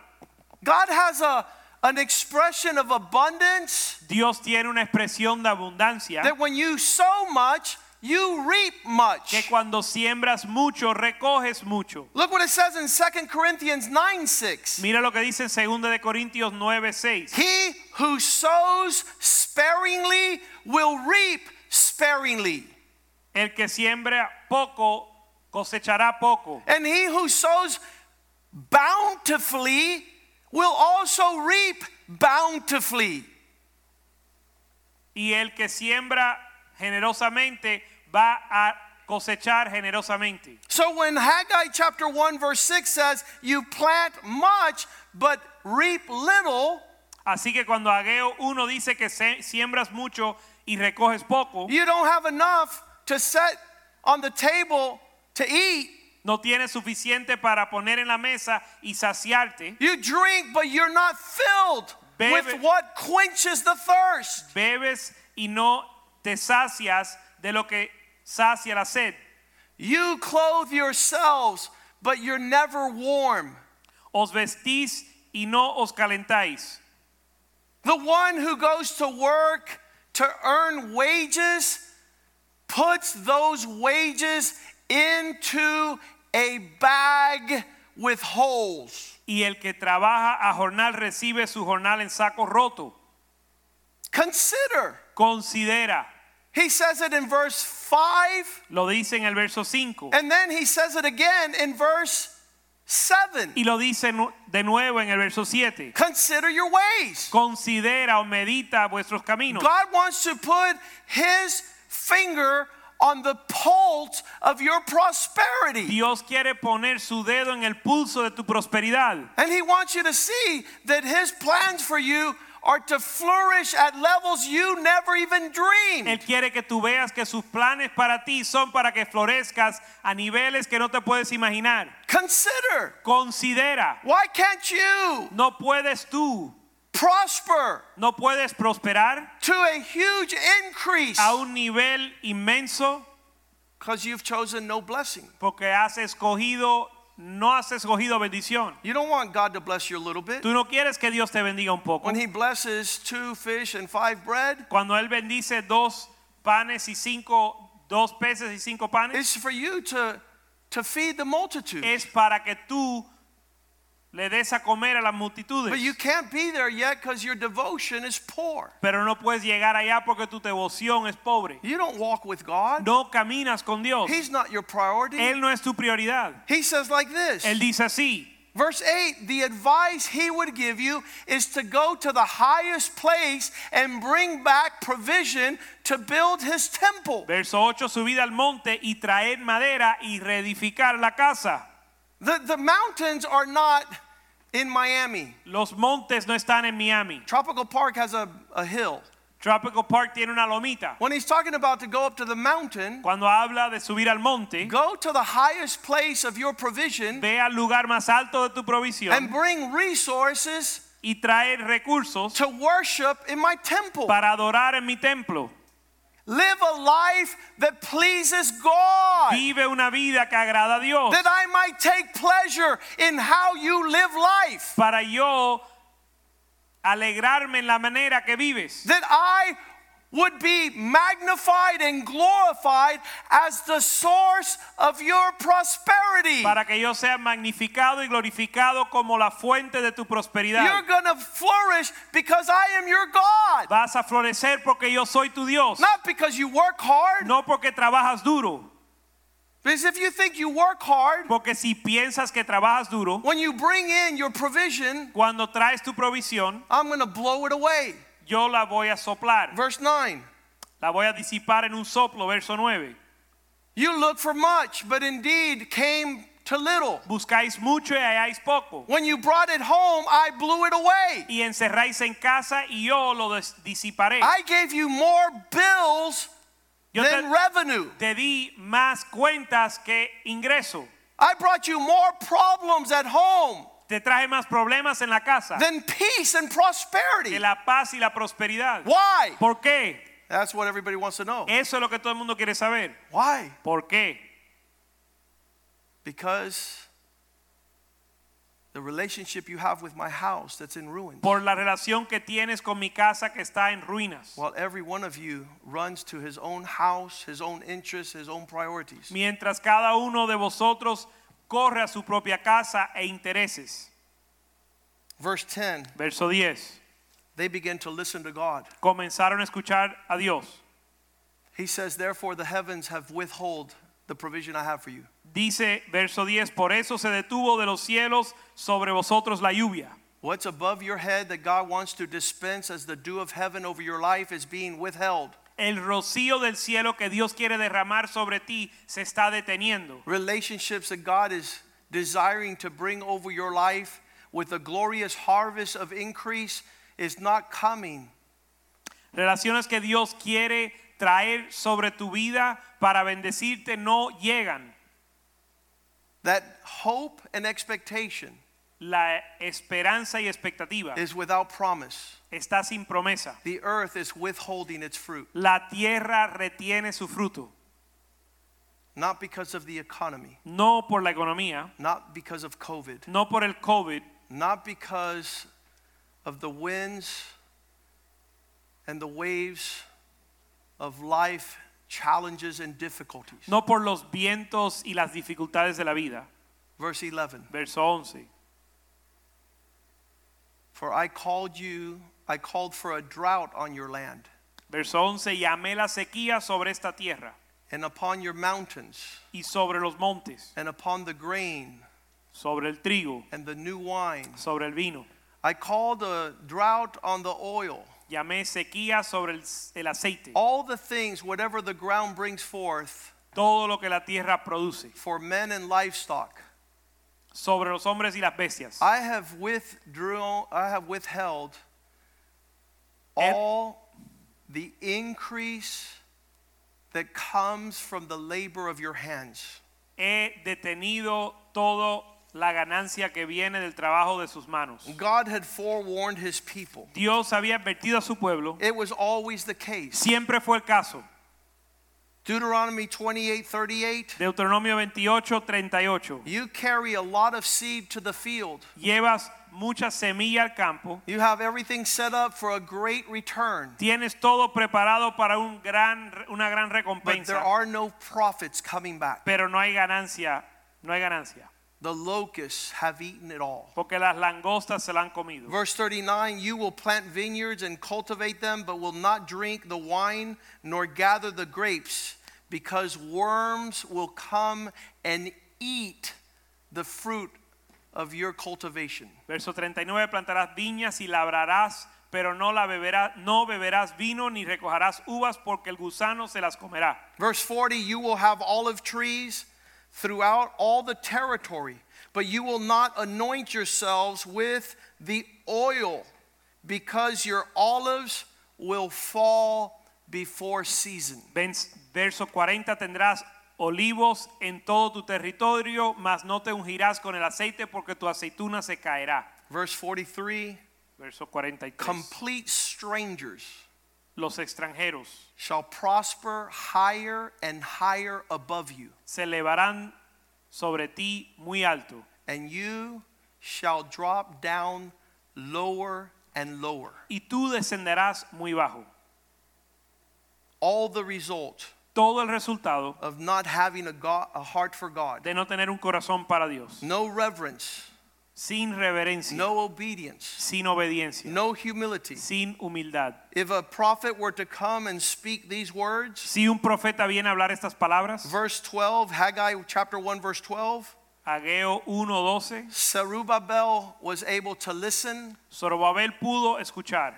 A: God has a, an expression of abundance
B: Dios tiene una expresión de abundancia
A: that when you sow much, you reap much.
B: que cuando siembras mucho, recoges mucho.
A: Look what it says in 2 Corinthians 9 6.
B: Mira lo que dice en 2 de Corintios 9, 6.
A: He who sows sparingly will reap sparingly.
B: El que siembra poco cosechará poco.
A: And he who sows bountifully will also reap bountifully.
B: Y el que siembra generosamente va a cosechar generosamente.
A: So when Haggai chapter 1 verse 6 says, You plant much but reap little,
B: Así que cuando Ageo 1 dice que siembras mucho y recoges poco,
A: you don't have enough to set on the table to eat.
B: no tienes suficiente para poner en la mesa y saciarte.
A: You drink, but you're not filled
B: Bebe-
A: with what quenches the thirst.
B: Bebes y no te sacias de lo que sacia la sed.
A: You clothe yourselves, but you're never warm.
B: Os vestís y no os calentáis.
A: The one who goes to work to earn wages puts those wages into a bag with holes.
B: Y el que trabaja a jornal recibe su jornal en saco roto.
A: Consider.
B: Considera.
A: He says it in verse 5,
B: Lo dice en el verso 5.
A: and then he says it again in verse 7.
B: Y lo dice de nuevo en el verso 7.
A: Consider your ways.
B: Considera o medita vuestros caminos.
A: God wants to put his finger on the pulse of your prosperity.
B: Dios quiere poner su dedo en el pulso de tu prosperidad.
A: And he wants you to see that his plans for you are to flourish at levels you never even dreamed.
B: Él quiere que tú veas que sus planes para ti son para que florezcas a niveles que no te puedes imaginar.
A: Consider
B: Considera,
A: why can't you
B: no puedes tú,
A: prosper
B: no puedes prosperar
A: to a huge increase
B: a un nivel inmenso
A: because you've chosen no blessing.
B: porque has escogido, no has escogido bendición.
A: You don't want God to bless you a little bit.
B: Tú no quieres que Dios te bendiga un poco.
A: When he blesses two fish and five bread,
B: Cuando Él bendice dos panes y cinco, dos peces y cinco panes,
A: it's for you to, to feed the multitude.
B: es para que tú le des a comer a las multitudes.
A: But you can't be there yet because your devotion is poor.
B: Pero no puedes llegar allá porque tu devoción es pobre.
A: You don't walk with God.
B: No caminas con Dios.
A: He's not your priority.
B: Él no es tu prioridad.
A: He says like this.
B: Él dice así.
A: Verse 8 The advice he would give you is to go to the highest place and bring back provision to build his temple.
B: Verso 8, subid al monte y traed madera y reedificar la casa.
A: The, the mountains are not in Miami.
B: Los montes no están en Miami.
A: Tropical Park has a, a hill.
B: Tropical Park tiene una lomita.
A: When he's talking about to go up to the mountain,
B: Cuando habla de subir al monte,
A: go to the highest place of your provision
B: ve al lugar más alto de tu provisión, and
A: bring resources
B: y trae recursos
A: to worship in my temple.
B: para adorar en mi templo.
A: Live a life that pleases God.
B: Vive una vida que agrada a Dios.
A: that I might take pleasure in how you live life,
B: Para yo alegrarme en la manera que vives.
A: that I would be magnified and glorified as the source of your prosperity.
B: Para que yo sea magnificado y glorificado como la fuente de tu prosperidad.
A: You're going to flourish because I am your God,
B: Vas a florecer porque yo soy tu Dios.
A: not because you work hard.
B: No porque trabajas duro.
A: Because if you think you work hard,
B: Porque si piensas que trabajas duro,
A: when you bring in your provision,
B: cuando traes tu provisión,
A: I'm going to blow it away.
B: Yo la voy a soplar.
A: Verse 9.
B: La voy a disipar en un soplo, verso 9.
A: You look for much, but indeed came to little.
B: Buscáis mucho y halláis poco.
A: When you brought it home, I blew it away.
B: Y encerráis en casa y yo lo disiparé.
A: I gave you more bills
B: Yo
A: than
B: te,
A: revenue.
B: te di más cuentas que ingreso.
A: I brought you more problems at home
B: Te traje más problemas en la casa
A: than peace and prosperity.
B: que la paz y la prosperidad.
A: Why?
B: ¿Por qué?
A: That's what everybody wants to know.
B: Eso es lo que todo el mundo quiere saber.
A: Why?
B: ¿Por qué?
A: Because the relationship you have with my house that's in ruins.
B: Por la relación que tienes con mi casa que está en ruinas.
A: While every one of you runs to his own house, his own interests, his own priorities.
B: Mientras cada uno de vosotros corre a su propia casa e intereses.
A: Verse 10
B: Verso 10.
A: they begin to listen to God.
B: Comenzaron a escuchar a Dios.
A: He says, Therefore, the heavens have withhold the provision I have for you.
B: Dice verso 10, por eso se detuvo de los cielos sobre vosotros la lluvia.
A: What's above your head that God wants to dispense as the dew of heaven over your life is being withheld.
B: El rocío del cielo que Dios quiere derramar sobre ti se está deteniendo.
A: Relationships that God is desiring to bring over your life with a glorious harvest of increase is not coming.
B: Relaciones que Dios quiere traer sobre tu vida para bendecirte no llegan.
A: That hope and expectation
B: la esperanza y expectativa
A: is without promise.
B: está sin promesa.
A: The earth is withholding its fruit,
B: La tierra retiene su fruto,
A: not because of the economy,
B: no por la economía,
A: not because of COVID,
B: no por el COVID,
A: not because of the winds and the waves of life challenges and difficulties.
B: no por los vientos y las dificultades de la vida.
A: Verse 11
B: Verso 11.
A: For I called you, I called for a drought on your land
B: Verso 11. Llamé la sequía sobre esta tierra
A: and upon your mountains
B: y sobre los montes,
A: and upon the grain
B: sobre el trigo,
A: and the new wine.
B: sobre el vino.
A: I called a drought on the oil.
B: Llamé sequía sobre el, el aceite.
A: All the things, whatever the ground brings forth
B: Todo lo que la tierra produce.
A: for men and livestock.
B: Sobre los hombres y las bestias.
A: I have withdrawn, I have withheld
B: El-
A: all the increase that comes from the labor of your hands.
B: He detenido todo la ganancia que viene del trabajo de sus manos.
A: God had forewarned his people.
B: Dios había advertido a su pueblo.
A: It was always the case.
B: Siempre fue el caso.
A: Deuteronomy 28 38.
B: Deuteronomio 28, 38.
A: You carry a lot of seed to the field.
B: Llevas mucha semilla al campo.
A: You have everything set up for a great return.
B: Tienes todo preparado para un gran, una gran
A: But there are no profits coming back.
B: Pero no hay ganancia. No hay ganancia.
A: The locusts have eaten it all.
B: Porque las langostas se la han comido.
A: Verse 39 You will plant vineyards and cultivate them, but will not drink the wine nor gather the grapes, because worms will come and eat the fruit of your cultivation.
B: Verso 39, plantarás viñas y labrarás, pero no la beberás, no beberás vino ni recogerás uvas porque el gusano se las comerá.
A: Verse 40 You will have olive trees throughout all the territory, but you will not anoint yourselves with the oil, because your olives will fall before season.
B: Verso 40, tendrás olivos en todo tu territorio, mas no te ungirás con el aceite porque tu aceituna se caerá.
A: Verse 43
B: Verso 43.
A: Complete strangers
B: Los extranjeros.
A: shall prosper higher and higher above you,
B: se elevarán sobre ti muy alto.
A: And you shall drop down lower and lower.
B: y tú descenderás muy bajo.
A: All the result
B: Todo el resultado
A: of not having a, God, a heart for God,
B: de no tener un corazón para Dios,
A: no reverence,
B: sin reverencia,
A: no obedience,
B: sin obediencia,
A: no humility.
B: sin humildad.
A: If a prophet were to come and speak these words,
B: Si un profeta viene a hablar estas palabras,
A: verse 12, Haggai chapter 1, verse 12,
B: Ageo 1:12,
A: Zerubbabel was able to listen,
B: Zorobabel pudo escuchar,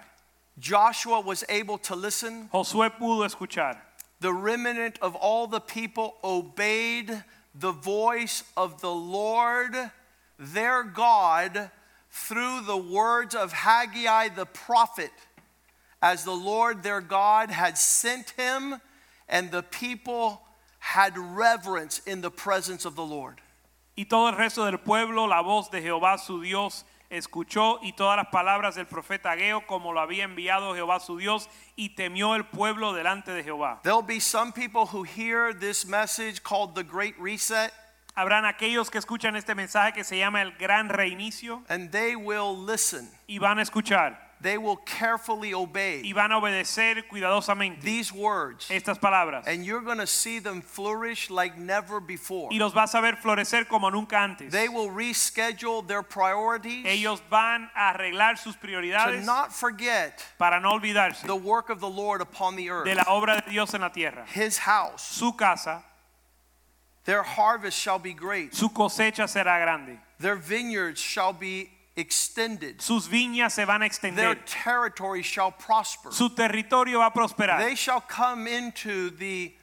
A: Joshua was able to listen,
B: Josué pudo escuchar.
A: the remnant of all the people obeyed the voice of the Lord their God through the words of Haggai the prophet, as the Lord their God had sent him, and the people had reverence in the presence of the Lord.
B: Y todo el resto del pueblo, la voz de Jehová su Dios, escuchó y todas las palabras del profeta Ageo como lo había enviado Jehová su Dios y temió el pueblo delante de Jehová.
A: There'll be some people who hear this message called the Great Reset,
B: Habrán aquellos que escuchan este mensaje que se llama el gran reinicio
A: and they will listen.
B: y van a escuchar
A: They will carefully
B: y
A: obey
B: van a obedecer cuidadosamente
A: these words,
B: estas palabras.
A: and you're going to see them flourish like never before.
B: Y los vas a ver florecer como nunca antes.
A: They will reschedule their priorities
B: Ellos van a arreglar sus
A: to
B: prioridades
A: not forget
B: para no olvidarse
A: the work of the Lord upon the
B: de
A: earth,
B: la obra de Dios en la tierra.
A: His house.
B: Su casa,
A: Their harvest shall be great,
B: su cosecha será grande.
A: their vineyards shall be extended,
B: Sus viñas se van a extender.
A: their territory shall prosper.
B: Su territorio va a prosperar.
A: They shall come into the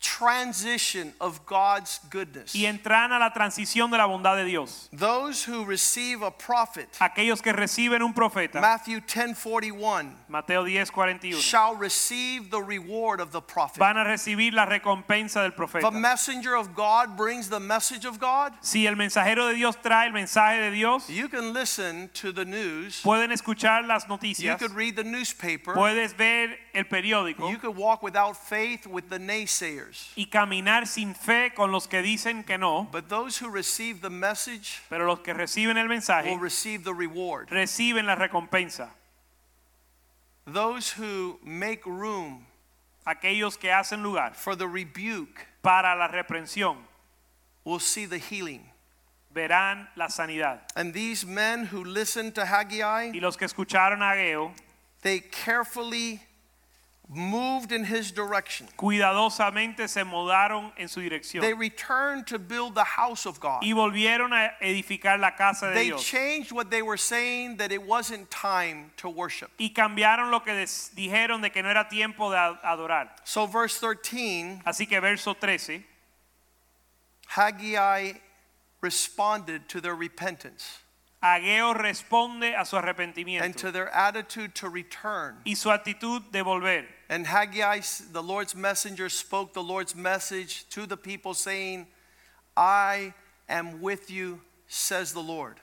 A: transition of God's goodness.
B: y entran a la transición de la bondad de Dios.
A: Those who receive a prophet,
B: Aquellos que reciben un profeta,
A: Matthew 10:41,
B: Mateo 10:41,
A: shall receive the reward of the prophet.
B: van a recibir la recompensa del
A: If
B: profeta.
A: a messenger of God brings the message of God,
B: Si el mensajero de Dios trae el mensaje de Dios,
A: you can listen to the news.
B: pueden escuchar las noticias.
A: You could read the newspaper.
B: puedes ver el periódico
A: You could walk without faith with the naysayers.
B: Y caminar sin fe con los que dicen que no,
A: But those who receive the message
B: pero los que reciben el mensaje
A: will receive the reward.
B: reciben la recompensa.
A: Those who make room
B: Aquellos que hacen lugar
A: for the rebuke
B: para la reprensión
A: will see the healing.
B: verán la sanidad.
A: And these men who listened to
B: Y
A: Haggai,
B: los que escucharon a Ageo
A: they carefully moved in his direction.
B: cuidadosamente se mudaron en su dirección.
A: They returned to build the house of God.
B: y volvieron a edificar la casa de
A: They
B: Dios.
A: changed what they were saying that it wasn't time to worship.
B: Y cambiaron lo que dijeron de que no era tiempo de adorar.
A: So, verse 13,
B: Así que verso 13,
A: Haggai responded to their repentance
B: Ageo responde a su
A: and to their attitude to return.
B: y su actitud de volver.
A: And Haggai, the Lord's messenger, spoke the Lord's message to the people, saying, I am with you, says the Lord.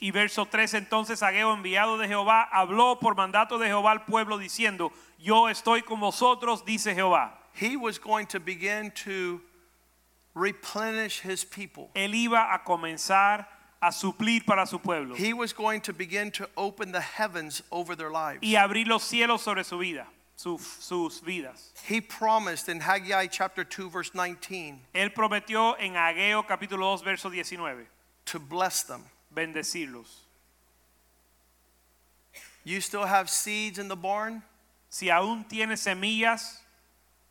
B: Y verso 13, entonces Ageo, enviado de Jehová, habló por mandato de Jehová al pueblo diciendo, yo estoy con vosotros, dice Jehová.
A: He was going to begin to replenish his people.
B: Él iba a comenzar a suplir para su pueblo
A: He was going to begin to open the heavens over their lives.
B: y abrir los cielos sobre su vida, su- sus vidas.
A: He promised in Haggai chapter 2, verse 19,
B: Él prometió en Ageo capítulo 2, verso 19,
A: to bless them.
B: bendecirlos.
A: You still have seeds in the barn?
B: Si aún tiene semillas,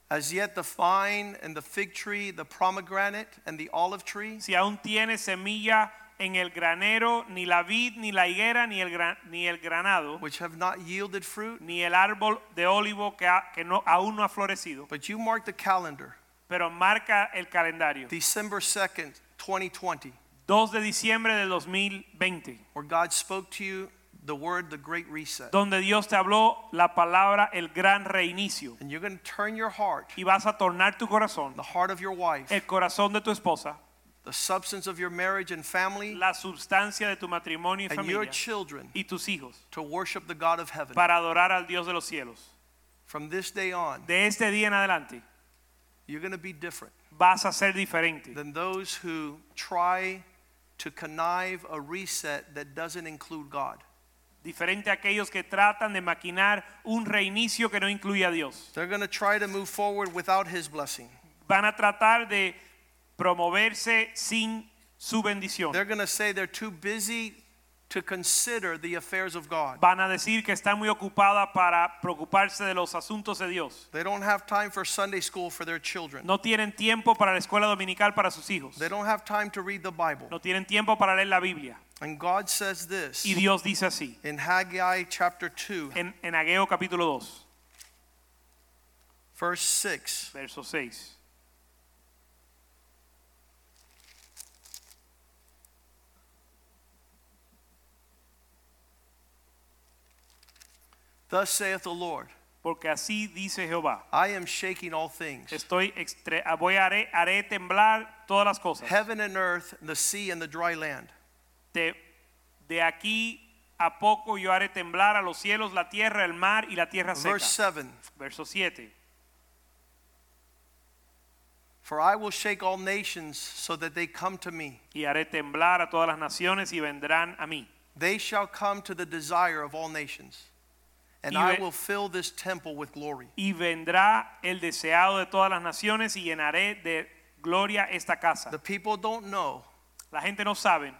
A: As yet the vine and the fig tree, the pomegranate and the olive tree?
B: si aún tiene semilla en el granero, ni la vid, ni la higuera, ni el, gran- ni el granado,
A: which have not yielded fruit.
B: ni el árbol de olivo que, ha- que no, aún no ha florecido.
A: But you mark the calendar,
B: Pero marca el calendario.
A: December 2nd, 2020,
B: 2 de diciembre del 2020,
A: where God spoke to you the word, the great reset.
B: donde Dios te habló la palabra el gran reinicio.
A: And you're going to turn your heart,
B: Y vas a tornar tu corazón,
A: the heart of your wife,
B: el corazón de tu esposa,
A: the substance of your marriage and family,
B: la sustancia de tu matrimonio y
A: and your children
B: y tus hijos
A: to worship the God of heaven.
B: para adorar al Dios de los cielos.
A: From this day on,
B: De este día en adelante
A: you're going to be different
B: vas a ser diferente
A: than those who try to connive a reset that doesn't include God.
B: Diferente a aquellos que tratan de maquinar un reinicio que no incluye a Dios.
A: They're going to try to move forward without His blessing.
B: Van a tratar de promoverse sin su bendición.
A: They're going to say they're too busy to consider the affairs of God.
B: Van a decir que están muy ocupadas para preocuparse de los asuntos de Dios.
A: They don't have time for Sunday school for their children.
B: No tienen tiempo para la escuela dominical para sus hijos.
A: They don't have time to read the Bible.
B: No tienen tiempo para leer la Biblia.
A: And God says this
B: Y Dios dice así
A: in Haggai chapter 2,
B: en, en Ageo capítulo 2,
A: verse 6.
B: verso 6.
A: Thus saith the Lord
B: Porque así dice Jehová.
A: I am shaking all things,
B: Estoy extre- voy a haré, haré temblar todas las cosas.
A: heaven and earth, the sea and the dry land.
B: De, de aquí a poco yo haré temblar a los cielos, la tierra, el mar y la tierra seca.
A: Verse 7
B: Verso 7.
A: For I will shake all nations so that they come to me.
B: Y haré temblar a todas las naciones y vendrán a mí.
A: They shall come to the desire of all nations, and I will fill this temple with glory.
B: Y vendrá el deseado de todas las naciones y llenaré de gloria esta casa.
A: The people don't know
B: La gente no sabe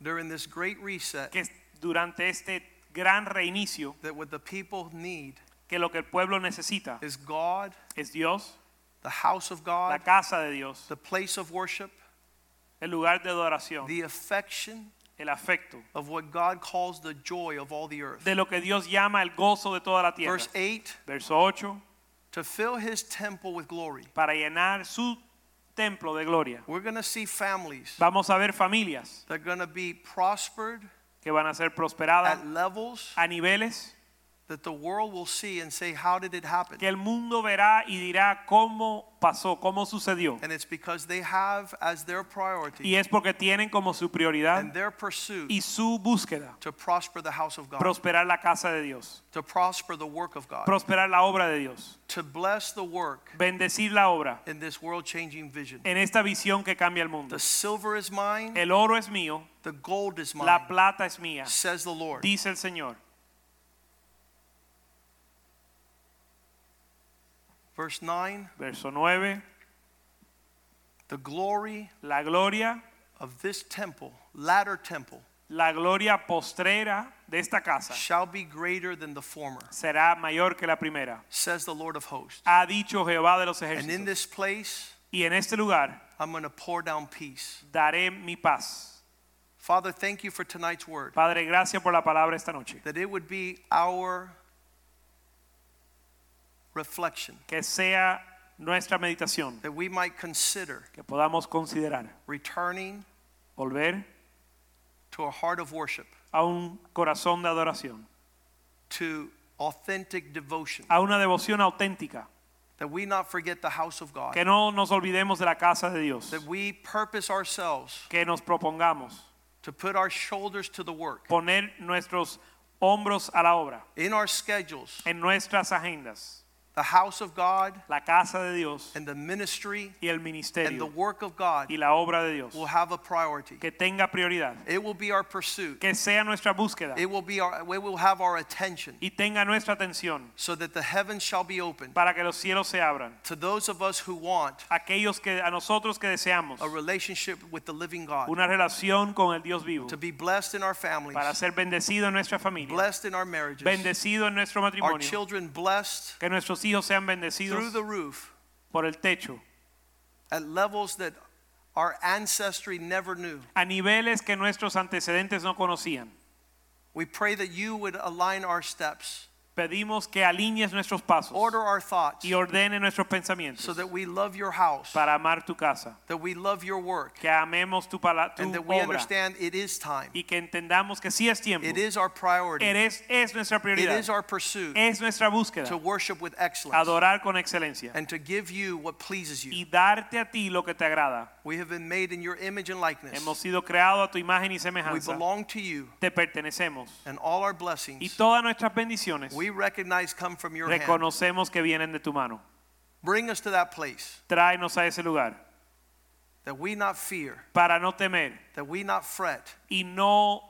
A: during this great reset
B: que durante este gran reinicio
A: that what the people need
B: que lo que el pueblo necesita
A: is God,
B: es Dios,
A: the house of God.
B: la casa de Dios,
A: the place of worship,
B: el lugar de adoración,
A: the affection
B: el afecto
A: of what God calls the joy of all the earth.
B: de lo que Dios llama el gozo de toda la tierra.
A: Verse 8
B: Verso 8.
A: to fill his temple with glory.
B: para llenar su templo de gloria.
A: We're going to see families
B: Vamos a ver familias
A: that are going to be prospered
B: que van a ser prosperadas
A: at levels
B: a niveles
A: that the world will see and say, How did it happen?
B: que el mundo verá y dirá cómo pasó, cómo sucedió.
A: And it's because they have as their priority
B: Y es porque tienen como su prioridad
A: and their pursuit
B: y su búsqueda
A: to prosper the house of God,
B: prosperar la casa de Dios,
A: to prosper the work of God,
B: prosperar la obra de Dios,
A: to bless the work
B: bendecir la obra
A: in this world changing vision.
B: en esta visión que cambia el mundo.
A: The silver is mine,
B: El oro es mío,
A: the gold is mine la
B: plata es mía,
A: says the Lord.
B: dice el Señor.
A: Verse 9
B: Verso 9,
A: The glory
B: la gloria,
A: of this temple, latter temple,
B: la gloria postrera de esta casa
A: shall be greater than the former,
B: será mayor que la primera.
A: says the Lord of hosts.
B: Ha dicho Jehová de los ejércitos.
A: And in this place,
B: Y en este lugar
A: I'm going to pour down peace.
B: daré mi paz.
A: Father, thank you for tonight's word.
B: Padre, gracias por la palabra esta noche.
A: That it would be our reflection,
B: Que sea nuestra meditación,
A: that we might consider
B: que podamos considerar
A: returning
B: volver
A: to a heart of worship,
B: a un corazón de adoración,
A: to authentic devotion,
B: a una devoción auténtica,
A: that we not forget the house of God,
B: que no nos olvidemos de la casa de Dios,
A: that we purpose ourselves
B: que nos propongamos
A: to put our shoulders to the work
B: poner nuestros hombros a la obra,
A: in our schedules,
B: en nuestras agendas,
A: the house of God
B: la casa de Dios
A: and the ministry
B: y el ministerio,
A: and the work of God
B: y la obra de Dios,
A: will have a priority.
B: que tenga prioridad,
A: It will be our pursuit.
B: que sea nuestra búsqueda.
A: It will be our we will have our attention.
B: Y tenga nuestra atención.
A: So that the heavens shall be opened
B: para que los cielos se abran.
A: to those of us who want
B: Aquellos que a nosotros que deseamos
A: a relationship with the living God,
B: una relación con el Dios vivo.
A: To be blessed in our families,
B: para ser bendecido en nuestra familia,
A: blessed in our marriages,
B: bendecido en nuestro matrimonio.
A: our children blessed
B: que nuestros hijos sean bendecidos
A: through the roof
B: por el techo,
A: at levels that our ancestry never knew.
B: a niveles que nuestros antecedentes no conocían.
A: We pray that you would align our steps,
B: Pedimos que alinees nuestros pasos
A: order our thoughts,
B: y ordene nuestros pensamientos
A: so that we love your house,
B: para amar tu casa,
A: that we love your work,
B: que amemos tu, pala- tu
A: and that we
B: obra
A: understand it is time.
B: y que entendamos que sí es tiempo.
A: It is our priority.
B: Eres, es nuestra
A: It
B: prioridad,
A: is our pursuit
B: es nuestra búsqueda,
A: to worship with excellence
B: adorar con excelencia
A: and to give you what pleases you.
B: y darte a ti lo que te agrada.
A: We have been made in your image and likeness.
B: Hemos sido creados a tu imagen y
A: We belong to you,
B: Te pertenecemos.
A: and all our
B: Y
A: blessings
B: todas nuestras bendiciones
A: we recognize come from your hand.
B: reconocemos que vienen de tu mano.
A: Bring us to that place
B: Tráenos a ese lugar
A: that we not fear,
B: para no temer
A: that we not fret,
B: y no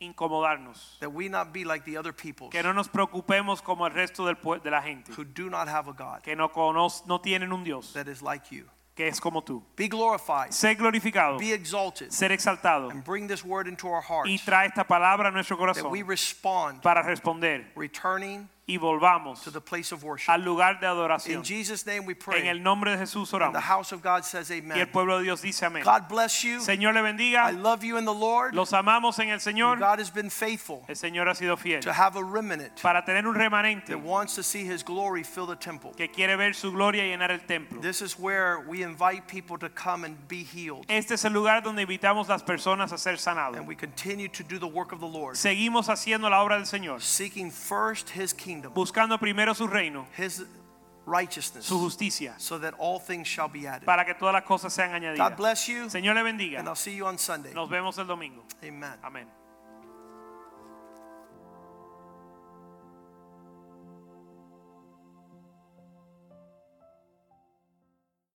B: incomodarnos.
A: that we not be like the other peoples
B: Que no nos preocupemos como el resto del pue- de la gente.
A: who do not have a God
B: Que no, no tienen un Dios
A: that is like you.
B: Que es como tú.
A: Be glorified,
B: Ser glorificado,
A: be exalted,
B: ser exaltado.
A: And bring this word into our
B: y trae esta palabra a nuestro corazón.
A: that we respond,
B: para responder.
A: returning
B: y volvamos
A: to the place of worship.
B: al lugar de
A: In. Jesus' name we
B: En
A: pray.
B: el nombre de Jesús
A: And the house of God says
B: Y el
A: amen.
B: pueblo de Dios dice amén.
A: God bless you.
B: Señor le
A: I love you in the Lord.
B: Los amamos en el Señor.
A: God has been faithful
B: El Señor ha sido fiel
A: to have a remnant
B: para tener un remanente
A: that wants to see his glory fill the temple.
B: que quiere ver su gloria llenar el templo.
A: This is where we invite people to come and be healed.
B: Este es el lugar donde invitamos las personas a ser sanadas.
A: And we continue to do the work of the Lord,
B: Seguimos haciendo la obra del Señor,
A: seeking first his kingdom,
B: buscando primero su reino,
A: his righteousness,
B: su justicia,
A: so that all things shall be added.
B: para que todas las cosas sean añadidas.
A: God bless you,
B: Señor le
A: and
B: bendiga.
A: I'll see you on Sunday.
B: Nos vemos el domingo.
A: Amen.
B: Amén.